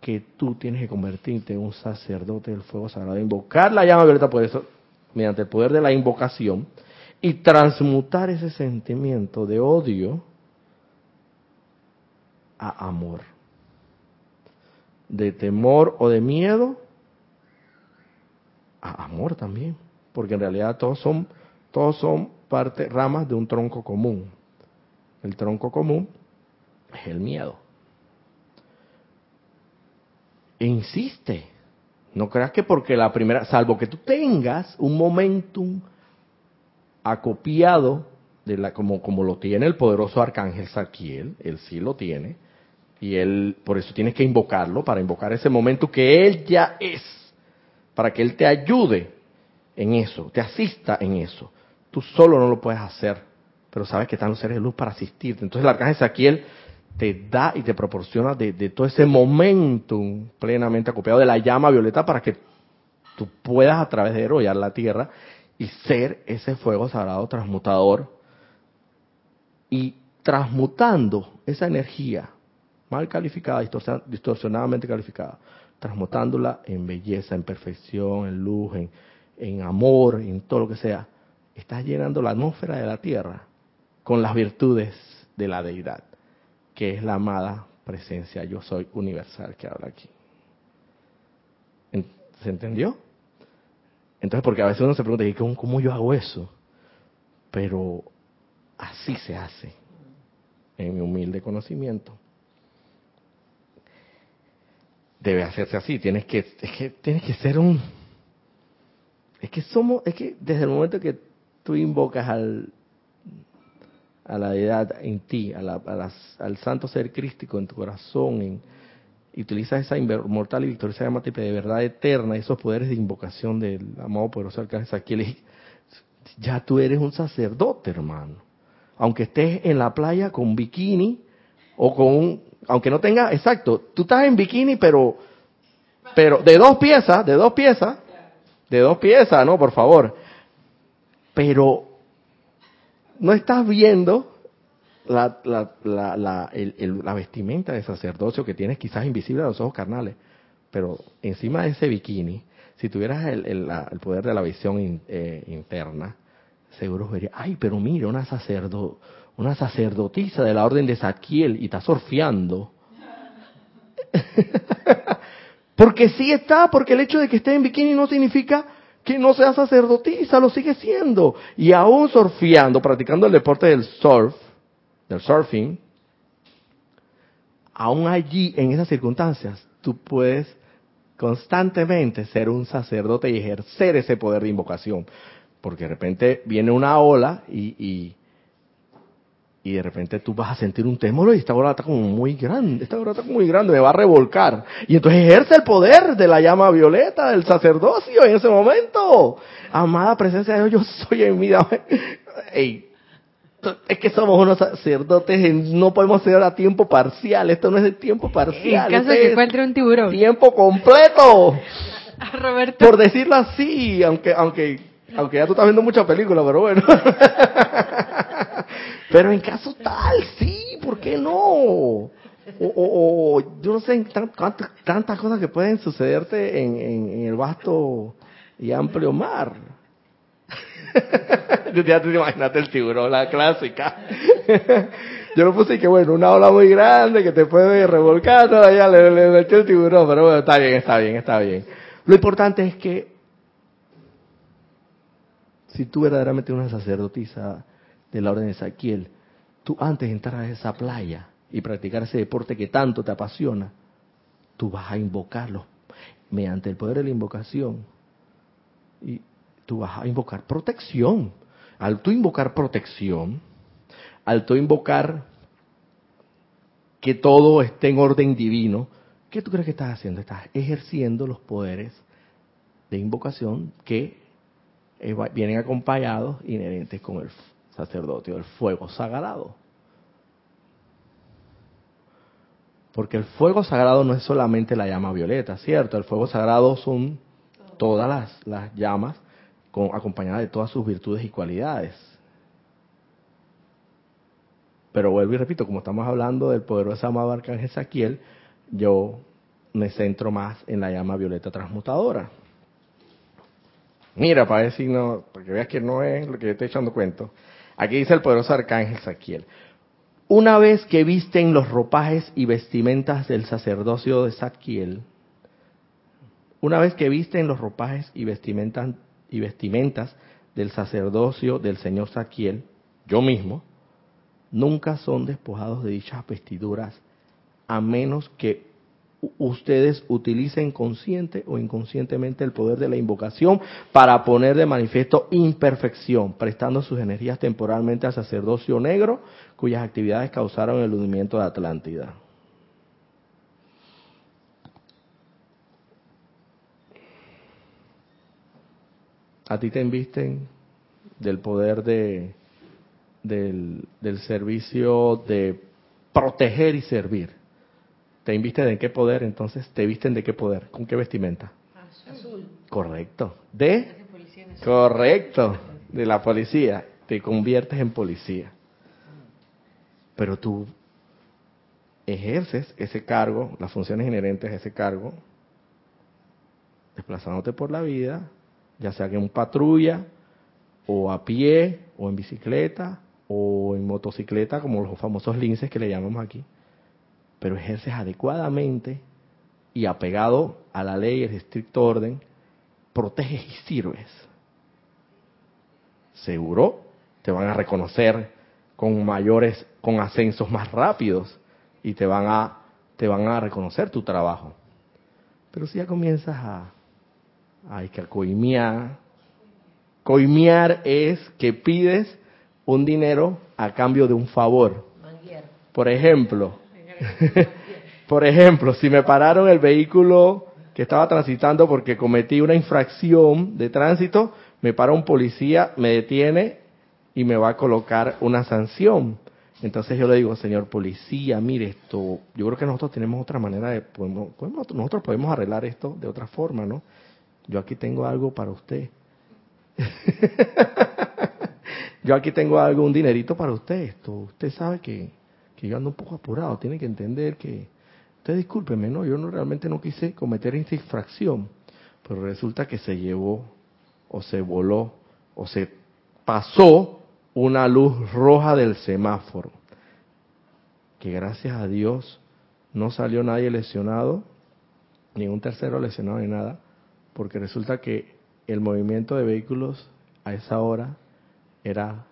S1: que tú tienes que convertirte en un sacerdote del fuego sagrado, invocar la llama violeta por eso, mediante el poder de la invocación y transmutar ese sentimiento de odio a amor, de temor o de miedo a amor también, porque en realidad todos son todos son parte ramas de un tronco común. El tronco común es el miedo. Insiste. No creas que porque la primera, salvo que tú tengas un momentum acopiado de la, como, como lo tiene el poderoso arcángel Saquiel, él sí lo tiene, y él, por eso tienes que invocarlo, para invocar ese momento que él ya es, para que él te ayude en eso, te asista en eso. Tú solo no lo puedes hacer, pero sabes que están los seres de luz para asistirte. Entonces el arcángel Saquiel te da y te proporciona de, todo ese momento plenamente acopiado de la llama violeta para que tú puedas a través de él la tierra y ser ese fuego sagrado transmutador y transmutando esa energía mal calificada, distorsionadamente calificada, transmutándola en belleza, en perfección, en luz, en, en amor, en todo lo que sea, estás llenando la atmósfera de la tierra con las virtudes de la deidad, que es la amada presencia yo soy universal que habla aquí. ¿Se entendió? Entonces, porque a veces uno se pregunta, ¿cómo, cómo yo hago eso? Pero así se hace, en mi humilde conocimiento. Debe hacerse así, tienes que, es que tienes que ser un, es que somos, es que desde el momento que tú invocas al, a la deidad en ti, al santo ser crístico en tu corazón, en, y utilizas esa inmortal y victoriosa llama de verdad eterna, esos poderes de invocación del amado poderoso arcángel aquí, ya tú eres un sacerdote, hermano. Aunque estés en la playa con bikini o con un, aunque no tengas, exacto, tú estás en bikini, pero, pero de dos piezas, de dos piezas, de dos piezas, no, por favor. Pero no estás viendo la, la, la, la, vestimenta de sacerdocio que tienes quizás invisible a los ojos carnales, pero encima de ese bikini, si tuvieras el, el poder de la visión eh, interna, seguro vería, ay, pero mira, una, sacerdo, una sacerdotisa de la orden de Saquiel y está surfeando. porque sí está, porque el hecho de que esté en bikini no significa que no sea sacerdotisa, lo sigue siendo. Y aún surfeando, practicando el deporte del surf, del surfing, aún allí, en esas circunstancias, tú puedes constantemente ser un sacerdote y ejercer ese poder de invocación. Porque de repente viene una ola y, y, y de repente tú vas a sentir un temor y esta ola está como muy grande, esta ola está muy grande, me va a revolcar. Y entonces ejerce el poder de la llama violeta, del sacerdocio en ese momento. Amada presencia de Dios, yo soy en mi es que somos unos sacerdotes, no podemos ser a tiempo parcial, esto no es de tiempo parcial.
S3: En caso de que encuentre un tiburón.
S1: Tiempo completo. Roberto. Por decirlo así, aunque, aunque, aunque ya tú estás viendo mucha película, pero bueno. Pero en caso tal, sí, ¿por qué no? O, o, yo no sé tantas, cosas que pueden sucederte en, en, el vasto y amplio mar. ya te imaginaste el tiburón, la clásica. yo lo puse y que bueno, una ola muy grande que te puede revolcar, ya le, le metió el tiburón, pero bueno, está bien, está bien, está bien. Lo importante es que si tú verdaderamente eres una sacerdotisa de la orden de Saquiel, tú antes de entrar a esa playa y practicar ese deporte que tanto te apasiona, tú vas a invocarlo mediante el poder de la invocación. Y tú vas a invocar protección. Al tú invocar protección, al tú invocar que todo esté en orden divino, ¿qué tú crees que estás haciendo? Estás ejerciendo los poderes de invocación que vienen acompañados inherentes con el sacerdote, el fuego sagrado. Porque el fuego sagrado no es solamente la llama violeta, ¿cierto? El fuego sagrado son todas las, las llamas con, acompañadas de todas sus virtudes y cualidades. Pero vuelvo y repito, como estamos hablando del poderoso amado arcángel Saquiel, yo me centro más en la llama violeta transmutadora. Mira, para decir no, para que veas que no es lo que yo estoy echando cuento. Aquí dice el poderoso arcángel Saquiel. Una vez que visten los ropajes y vestimentas del sacerdocio de Saquiel, una vez que visten los ropajes y vestimentas, y vestimentas del sacerdocio del señor Saquiel, yo mismo, nunca son despojados de dichas vestiduras, a menos que ustedes utilicen consciente o inconscientemente el poder de la invocación para poner de manifiesto imperfección, prestando sus energías temporalmente al sacerdocio negro, cuyas actividades causaron el hundimiento de Atlántida. A ti te invisten del poder de, del, del servicio de proteger y servir te invisten de qué poder, entonces te visten de qué poder, con qué vestimenta. Azul. Correcto. De correcto, de la policía, te conviertes en policía. Pero tú ejerces ese cargo, las funciones inherentes a ese cargo, desplazándote por la vida, ya sea que en patrulla, o a pie, o en bicicleta, o en motocicleta, como los famosos linces que le llamamos aquí. Pero ejerces adecuadamente y apegado a la ley, el estricto orden, proteges y sirves. Seguro te van a reconocer con mayores, con ascensos más rápidos y te van a, te van a reconocer tu trabajo. Pero si ya comienzas a, hay que coimiar, coimiar es que pides un dinero a cambio de un favor. Por ejemplo, por ejemplo, si me pararon el vehículo que estaba transitando porque cometí una infracción de tránsito, me para un policía, me detiene y me va a colocar una sanción. Entonces yo le digo, señor policía, mire esto, yo creo que nosotros tenemos otra manera de, podemos, nosotros podemos arreglar esto de otra forma, ¿no? Yo aquí tengo algo para usted. yo aquí tengo algo, un dinerito para usted. Esto, usted sabe que, que ando un poco apurado, tiene que entender que, usted discúlpeme, ¿no? Yo no, realmente no quise cometer esta infracción, pero resulta que se llevó o se voló o se pasó una luz roja del semáforo. Que gracias a Dios no salió nadie lesionado, ningún tercero lesionado ni nada, porque resulta que el movimiento de vehículos a esa hora era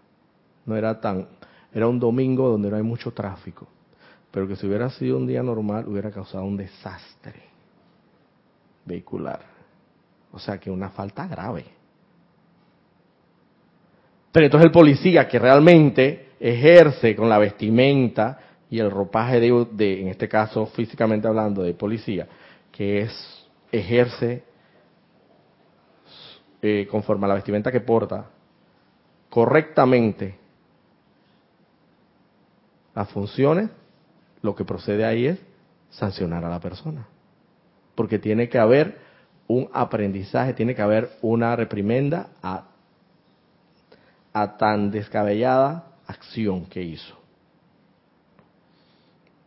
S1: no era tan era un domingo donde no hay mucho tráfico pero que si hubiera sido un día normal hubiera causado un desastre vehicular. O sea que una falta grave. Pero entonces el policía que realmente ejerce con la vestimenta y el ropaje de, en este caso físicamente hablando de policía, que es ejerce eh, conforme a la vestimenta que porta correctamente las funciones lo que procede ahí es sancionar a la persona. Porque tiene que haber un aprendizaje, tiene que haber una reprimenda a, a tan descabellada acción que hizo.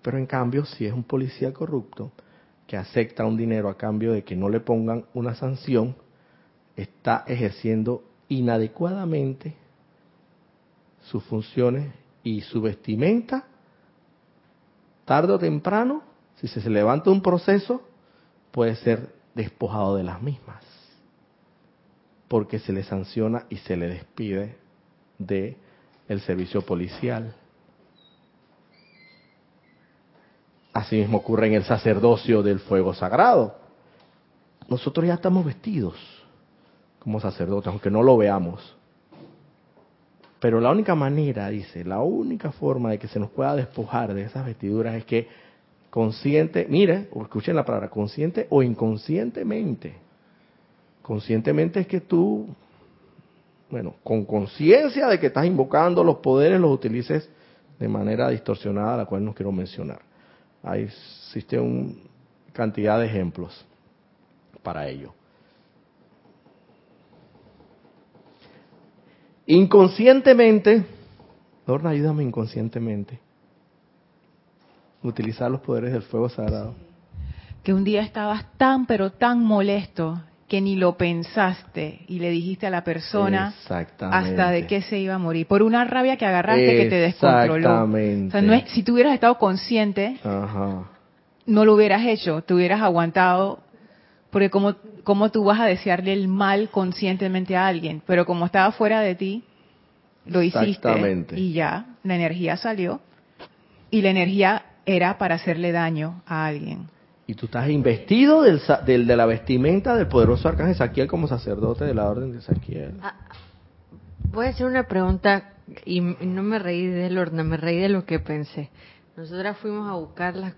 S1: Pero en cambio, si es un policía corrupto que acepta un dinero a cambio de que no le pongan una sanción, está ejerciendo inadecuadamente sus funciones y su vestimenta tarde o temprano, si se levanta un proceso, puede ser despojado de las mismas, porque se le sanciona y se le despide de el servicio policial. Asimismo ocurre en el sacerdocio del fuego sagrado. Nosotros ya estamos vestidos como sacerdotes, aunque no lo veamos. Pero la única manera, dice, la única forma de que se nos pueda despojar de esas vestiduras es que consciente, mire, o escuchen la palabra, consciente o inconscientemente. Conscientemente es que tú, bueno, con conciencia de que estás invocando los poderes, los utilices de manera distorsionada, la cual no quiero mencionar. Ahí existe una cantidad de ejemplos para ello. Inconscientemente, Lorna, ayúdame inconscientemente. Utilizar los poderes del fuego sagrado.
S4: Que un día estabas tan, pero tan molesto que ni lo pensaste y le dijiste a la persona hasta de qué se iba a morir. Por una rabia que agarraste que te descontroló. O sea, no es, si tú hubieras estado consciente, no lo hubieras hecho, te hubieras aguantado. Porque como cómo tú vas a desearle el mal conscientemente a alguien, pero como estaba fuera de ti, lo hiciste y ya, la energía salió y la energía era para hacerle daño a alguien.
S1: Y tú estás investido del, del, de la vestimenta del poderoso arcángel Saquiel como sacerdote de la orden de Saquiel. Ah,
S3: voy a hacer una pregunta y no me reí del orden, me reí de lo que pensé. Nosotras fuimos a buscar la,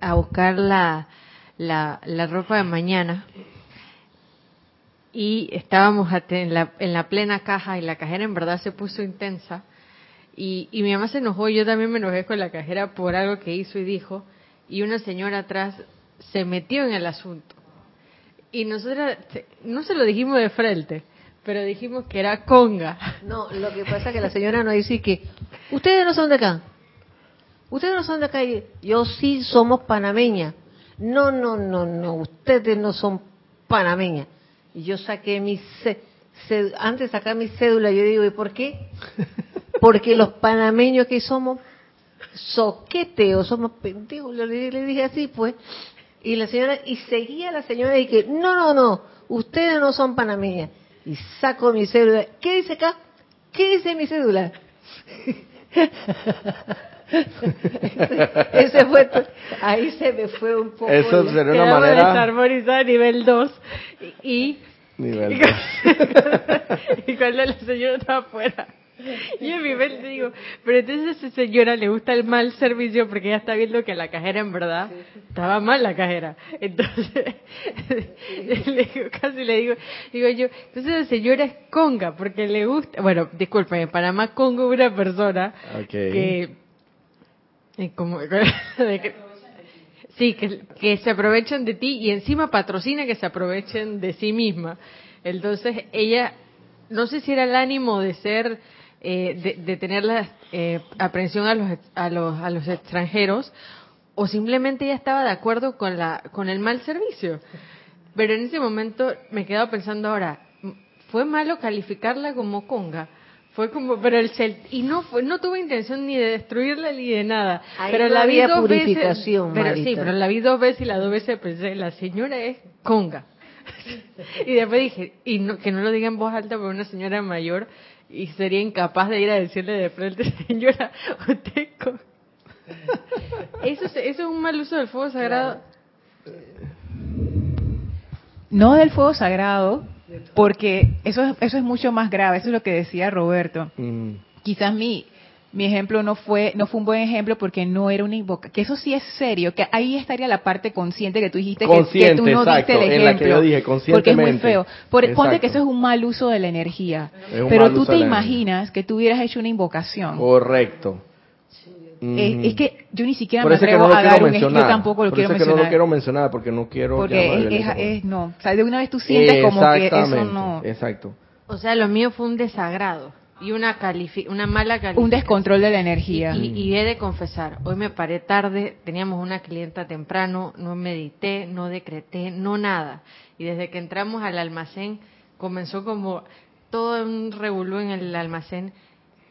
S3: a buscar la, la, la ropa de mañana y estábamos en la, en la plena caja y la cajera en verdad se puso intensa y, y mi mamá se enojó y yo también me enojé con la cajera por algo que hizo y dijo y una señora atrás se metió en el asunto Y nosotros no se lo dijimos de frente, pero dijimos que era conga.
S2: No, lo que pasa es que la señora nos dice que ustedes no son de acá. Ustedes no son de acá. Yo sí somos panameña. No, no, no, no. Ustedes no son panameña. Y yo saqué mi antes de sacar mi cédula, yo digo, ¿y por qué? Porque los panameños que somos soqueteos, somos pendejos, le, le dije así, pues. Y la señora, y seguía la señora y que, no, no, no, ustedes no son panameñas. Y saco mi cédula. ¿Qué dice acá? ¿Qué dice mi cédula? ese, fue, ahí se me fue un poco.
S1: Eso sería una manera.
S3: desarmonizada nivel 2. Y, nivel 2. y cuando la señora estaba afuera Y en mi mente digo, pero entonces a esa señora le gusta el mal servicio porque ella está viendo que la cajera en verdad estaba mal la cajera. Entonces, le digo, casi le digo, digo yo, entonces la señora es conga porque le gusta, bueno, disculpen, en Panamá conga una persona que, sí, que, se aprovechan de ti y encima patrocina que se aprovechen de sí misma. Entonces ella, no sé si era el ánimo de ser eh, de, tener la eh, aprehensión a los, a, los, a los extranjeros o simplemente ella estaba de acuerdo con, la, con el mal servicio. Pero en ese momento me quedaba pensando ahora, fue malo calificarla como conga. Fue como, pero el y no fue, no tuve intención ni de destruirla ni de nada. pero la vi dos veces, pero sí, pero la vi dos veces y las dos veces pensé, la señora es conga. y después dije, y no, que no lo diga en voz alta por una señora mayor, y sería incapaz de ir a decirle de frente, señora, usted... ¿Eso, es, ¿Eso es un mal uso del fuego sagrado?
S4: No del fuego sagrado, porque eso es, eso es mucho más grave, eso es lo que decía Roberto. Mm. Quizás mi, mi ejemplo no fue no fue un buen ejemplo porque no era una invocación. Que eso sí es serio, que ahí estaría la parte consciente que tú dijiste que, tú no diste el ejemplo. porque es muy feo. Por, ponte que eso es un mal uso de la energía. Pero tú te imaginas que tú hubieras hecho una invocación.
S1: Correcto.
S4: Es, que yo ni siquiera me atrevo a dar un ejemplo, yo tampoco lo quiero mencionar.
S1: que no lo quiero mencionar porque no quiero
S4: porque es, no, o sea, de una vez tú sientes como que eso no.
S1: Exacto.
S3: O sea, lo mío fue un desagrado. Y una, una mala calificación.
S4: Un descontrol de la energía.
S3: Y, he de confesar, hoy me paré tarde, teníamos una clienta temprano, no medité, no decreté, no nada. Y desde que entramos al almacén, comenzó como todo un revolú en el almacén.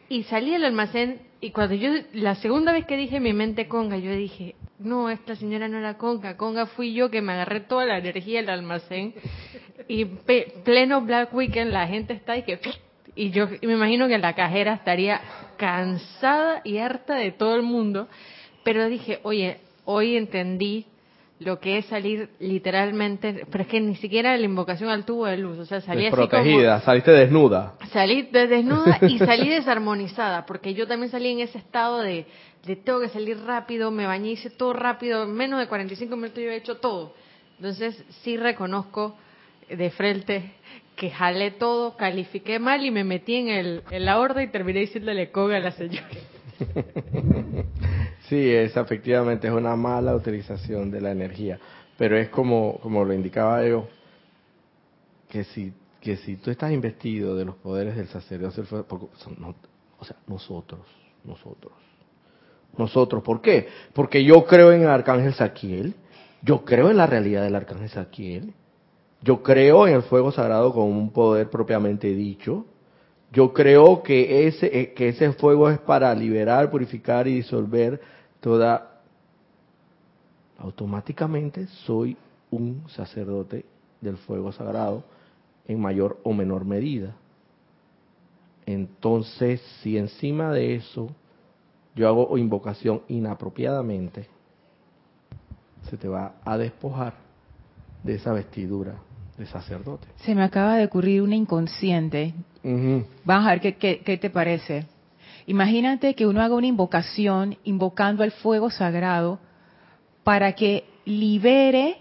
S3: Y salí del almacén y cuando yo, la segunda vez que dije mi mente conga, yo dije, no, esta señora no era conga, conga fui yo que me agarré toda la energía del almacén. Y pleno Black Weekend la gente está y que y yo me imagino que la cajera estaría cansada y harta de todo el mundo, pero dije, oye, hoy entendí lo que es salir literalmente, pero es que ni siquiera la invocación al tubo de luz, o sea, salí
S1: así como, saliste desnuda.
S3: Salí desnuda y salí desarmonizada, porque yo también salí en ese estado de, de tengo que salir rápido, me bañé, hice todo rápido, menos de 45 minutos yo he hecho todo. Entonces, sí reconozco de frente que jalé todo, califiqué mal y me metí en, el, en la horda y terminé diciéndole coga a la señora.
S1: sí, es efectivamente es una mala utilización de la energía, pero es como, como lo indicaba yo, que si, que si tú estás investido de los poderes del sacerdocio, o sea, nosotros, nosotros, nosotros, ¿por qué? Porque yo creo en el arcángel Saquiel, yo creo en la realidad del arcángel Saquiel, yo creo en el fuego sagrado como un poder propiamente dicho. Yo creo que ese, eh, que ese fuego es para liberar, purificar y disolver toda... Automáticamente soy un sacerdote del fuego sagrado en mayor o menor medida. Entonces, si encima de eso yo hago invocación inapropiadamente, se te va a despojar de esa vestidura de sacerdote.
S4: Se me acaba de ocurrir una inconsciente. Vamos a ver qué, qué, te parece. Imagínate que uno haga una invocación invocando al fuego sagrado para que libere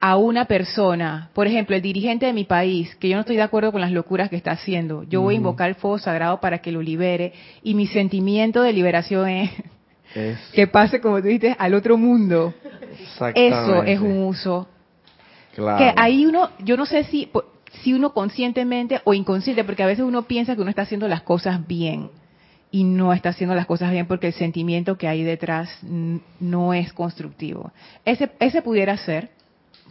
S4: a una persona, por ejemplo, el dirigente de mi país, que yo no estoy de acuerdo con las locuras que está haciendo, yo voy a invocar el fuego sagrado para que lo libere y mi sentimiento de liberación es, que pase, como tú dices, al otro mundo. Eso es un uso. Que ahí uno, yo no sé si, si uno conscientemente o inconsciente, porque a veces uno piensa que uno está haciendo las cosas bien y no está haciendo las cosas bien porque el sentimiento que hay detrás no es constructivo. Ese, ese pudiera ser,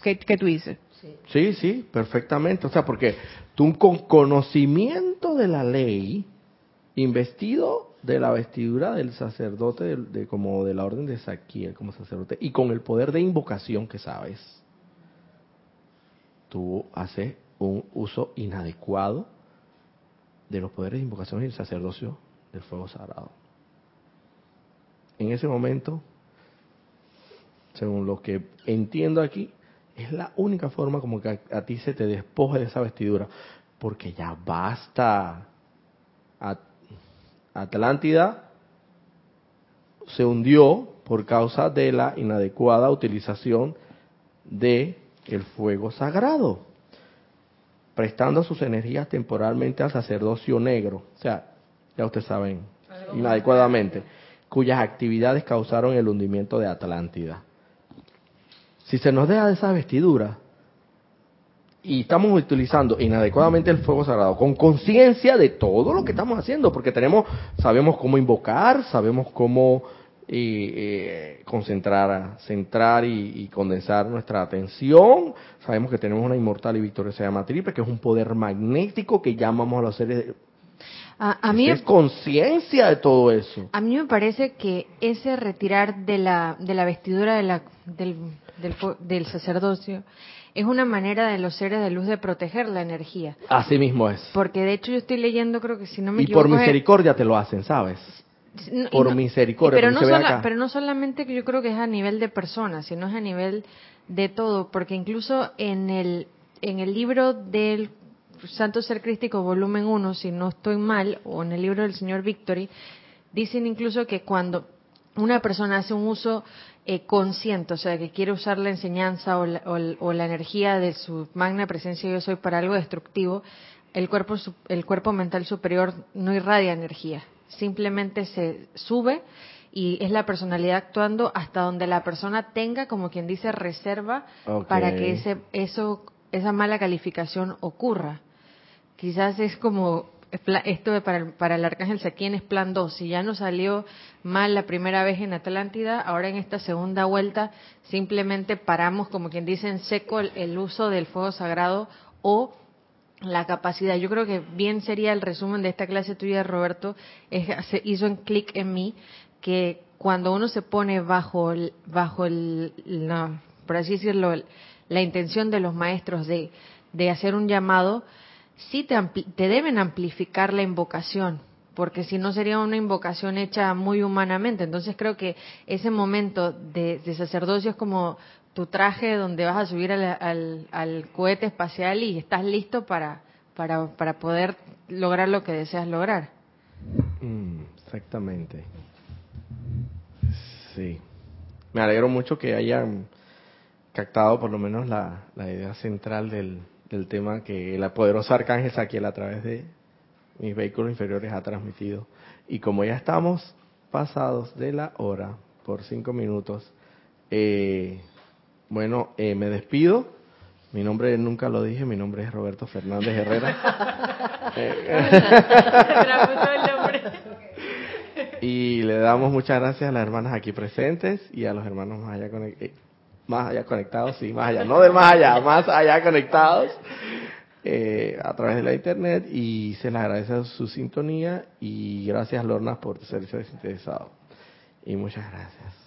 S4: ¿qué, tú dices?
S1: Sí, sí, perfectamente. O sea, porque tú con conocimiento de la ley, investido de la vestidura del sacerdote, de, como de la orden de Saquiel como sacerdote, y con el poder de invocación que sabes, tú haces un uso inadecuado de los poderes de invocación y el sacerdocio del fuego sagrado. En ese momento, según lo que entiendo aquí, es la única forma como que a, ti se te despoje de esa vestidura, porque ya basta. Atlántida se hundió por causa de la inadecuada utilización de el fuego sagrado, prestando sus energías temporalmente al sacerdocio negro. O sea, ya ustedes saben, inadecuadamente, cuyas actividades causaron el hundimiento de Atlántida. Si se nos deja de esa vestidura y estamos utilizando inadecuadamente el fuego sagrado, con conciencia de todo lo que estamos haciendo, porque tenemos, sabemos cómo invocar, sabemos cómo eh, eh, concentrar, centrar y, condensar nuestra atención. Sabemos que tenemos una inmortal y victoriosa llama triple, que es un poder magnético que llamamos a los seres a, mí es conciencia de todo eso.
S3: A mí me parece que ese retirar de la, de la vestidura de la, del, del, sacerdocio es una manera de los seres de luz de proteger la energía.
S1: Así mismo es.
S3: Porque de hecho yo estoy leyendo, creo que si no me
S1: equivoco... Y por misericordia te lo hacen, ¿sabes? por misericordia.
S3: Pero no, pero no solamente que yo creo que es a nivel de personas, sino es a nivel de todo, porque incluso en el, en el libro del Santo Ser Crístico, volumen 1, si no estoy mal, o en el libro del señor Victory, dicen incluso que cuando una persona hace un uso eh, consciente, o sea, que quiere usar la enseñanza o la, energía de su magna presencia yo soy para algo destructivo, el cuerpo, el cuerpo mental superior no irradia energía, simplemente se sube y es la personalidad actuando hasta donde la persona tenga, como quien dice, reserva para que ese, eso, esa mala calificación ocurra quizás es como esto para, el, para el arcángel Saquien es plan 2. Si ya no salió mal la primera vez en Atlántida, ahora en esta segunda vuelta simplemente paramos, como quien dice, en seco el, uso del fuego sagrado o la capacidad. Yo creo que bien sería el resumen de esta clase tuya, Roberto, es, se hizo en clic en mí que cuando uno se pone bajo, bajo el, por así decirlo, la intención de los maestros de, de hacer un llamado, sí te, te deben amplificar la invocación, porque si no sería una invocación hecha muy humanamente. Entonces creo que ese momento de, sacerdocio es como tu traje donde vas a subir al, al, cohete espacial y estás listo para, para, para, poder lograr lo que deseas lograr.
S1: Mm, exactamente. Sí. Me alegro mucho que hayan captado por lo menos la, la idea central del, del tema que la poderosa Arcángel Saquiel a través de mis vehículos inferiores ha transmitido. Y como ya estamos pasados de la hora por cinco minutos, eh, bueno, eh, me despido. Mi nombre nunca lo dije, mi nombre es Roberto Fernández Herrera. y le damos muchas gracias a las hermanas aquí presentes y a los hermanos más allá conectados más allá conectados, sí, más allá, no del más allá, más allá conectados eh, a través de la internet y se les agradece su sintonía y gracias Lorna por ser desinteresado. Y muchas gracias.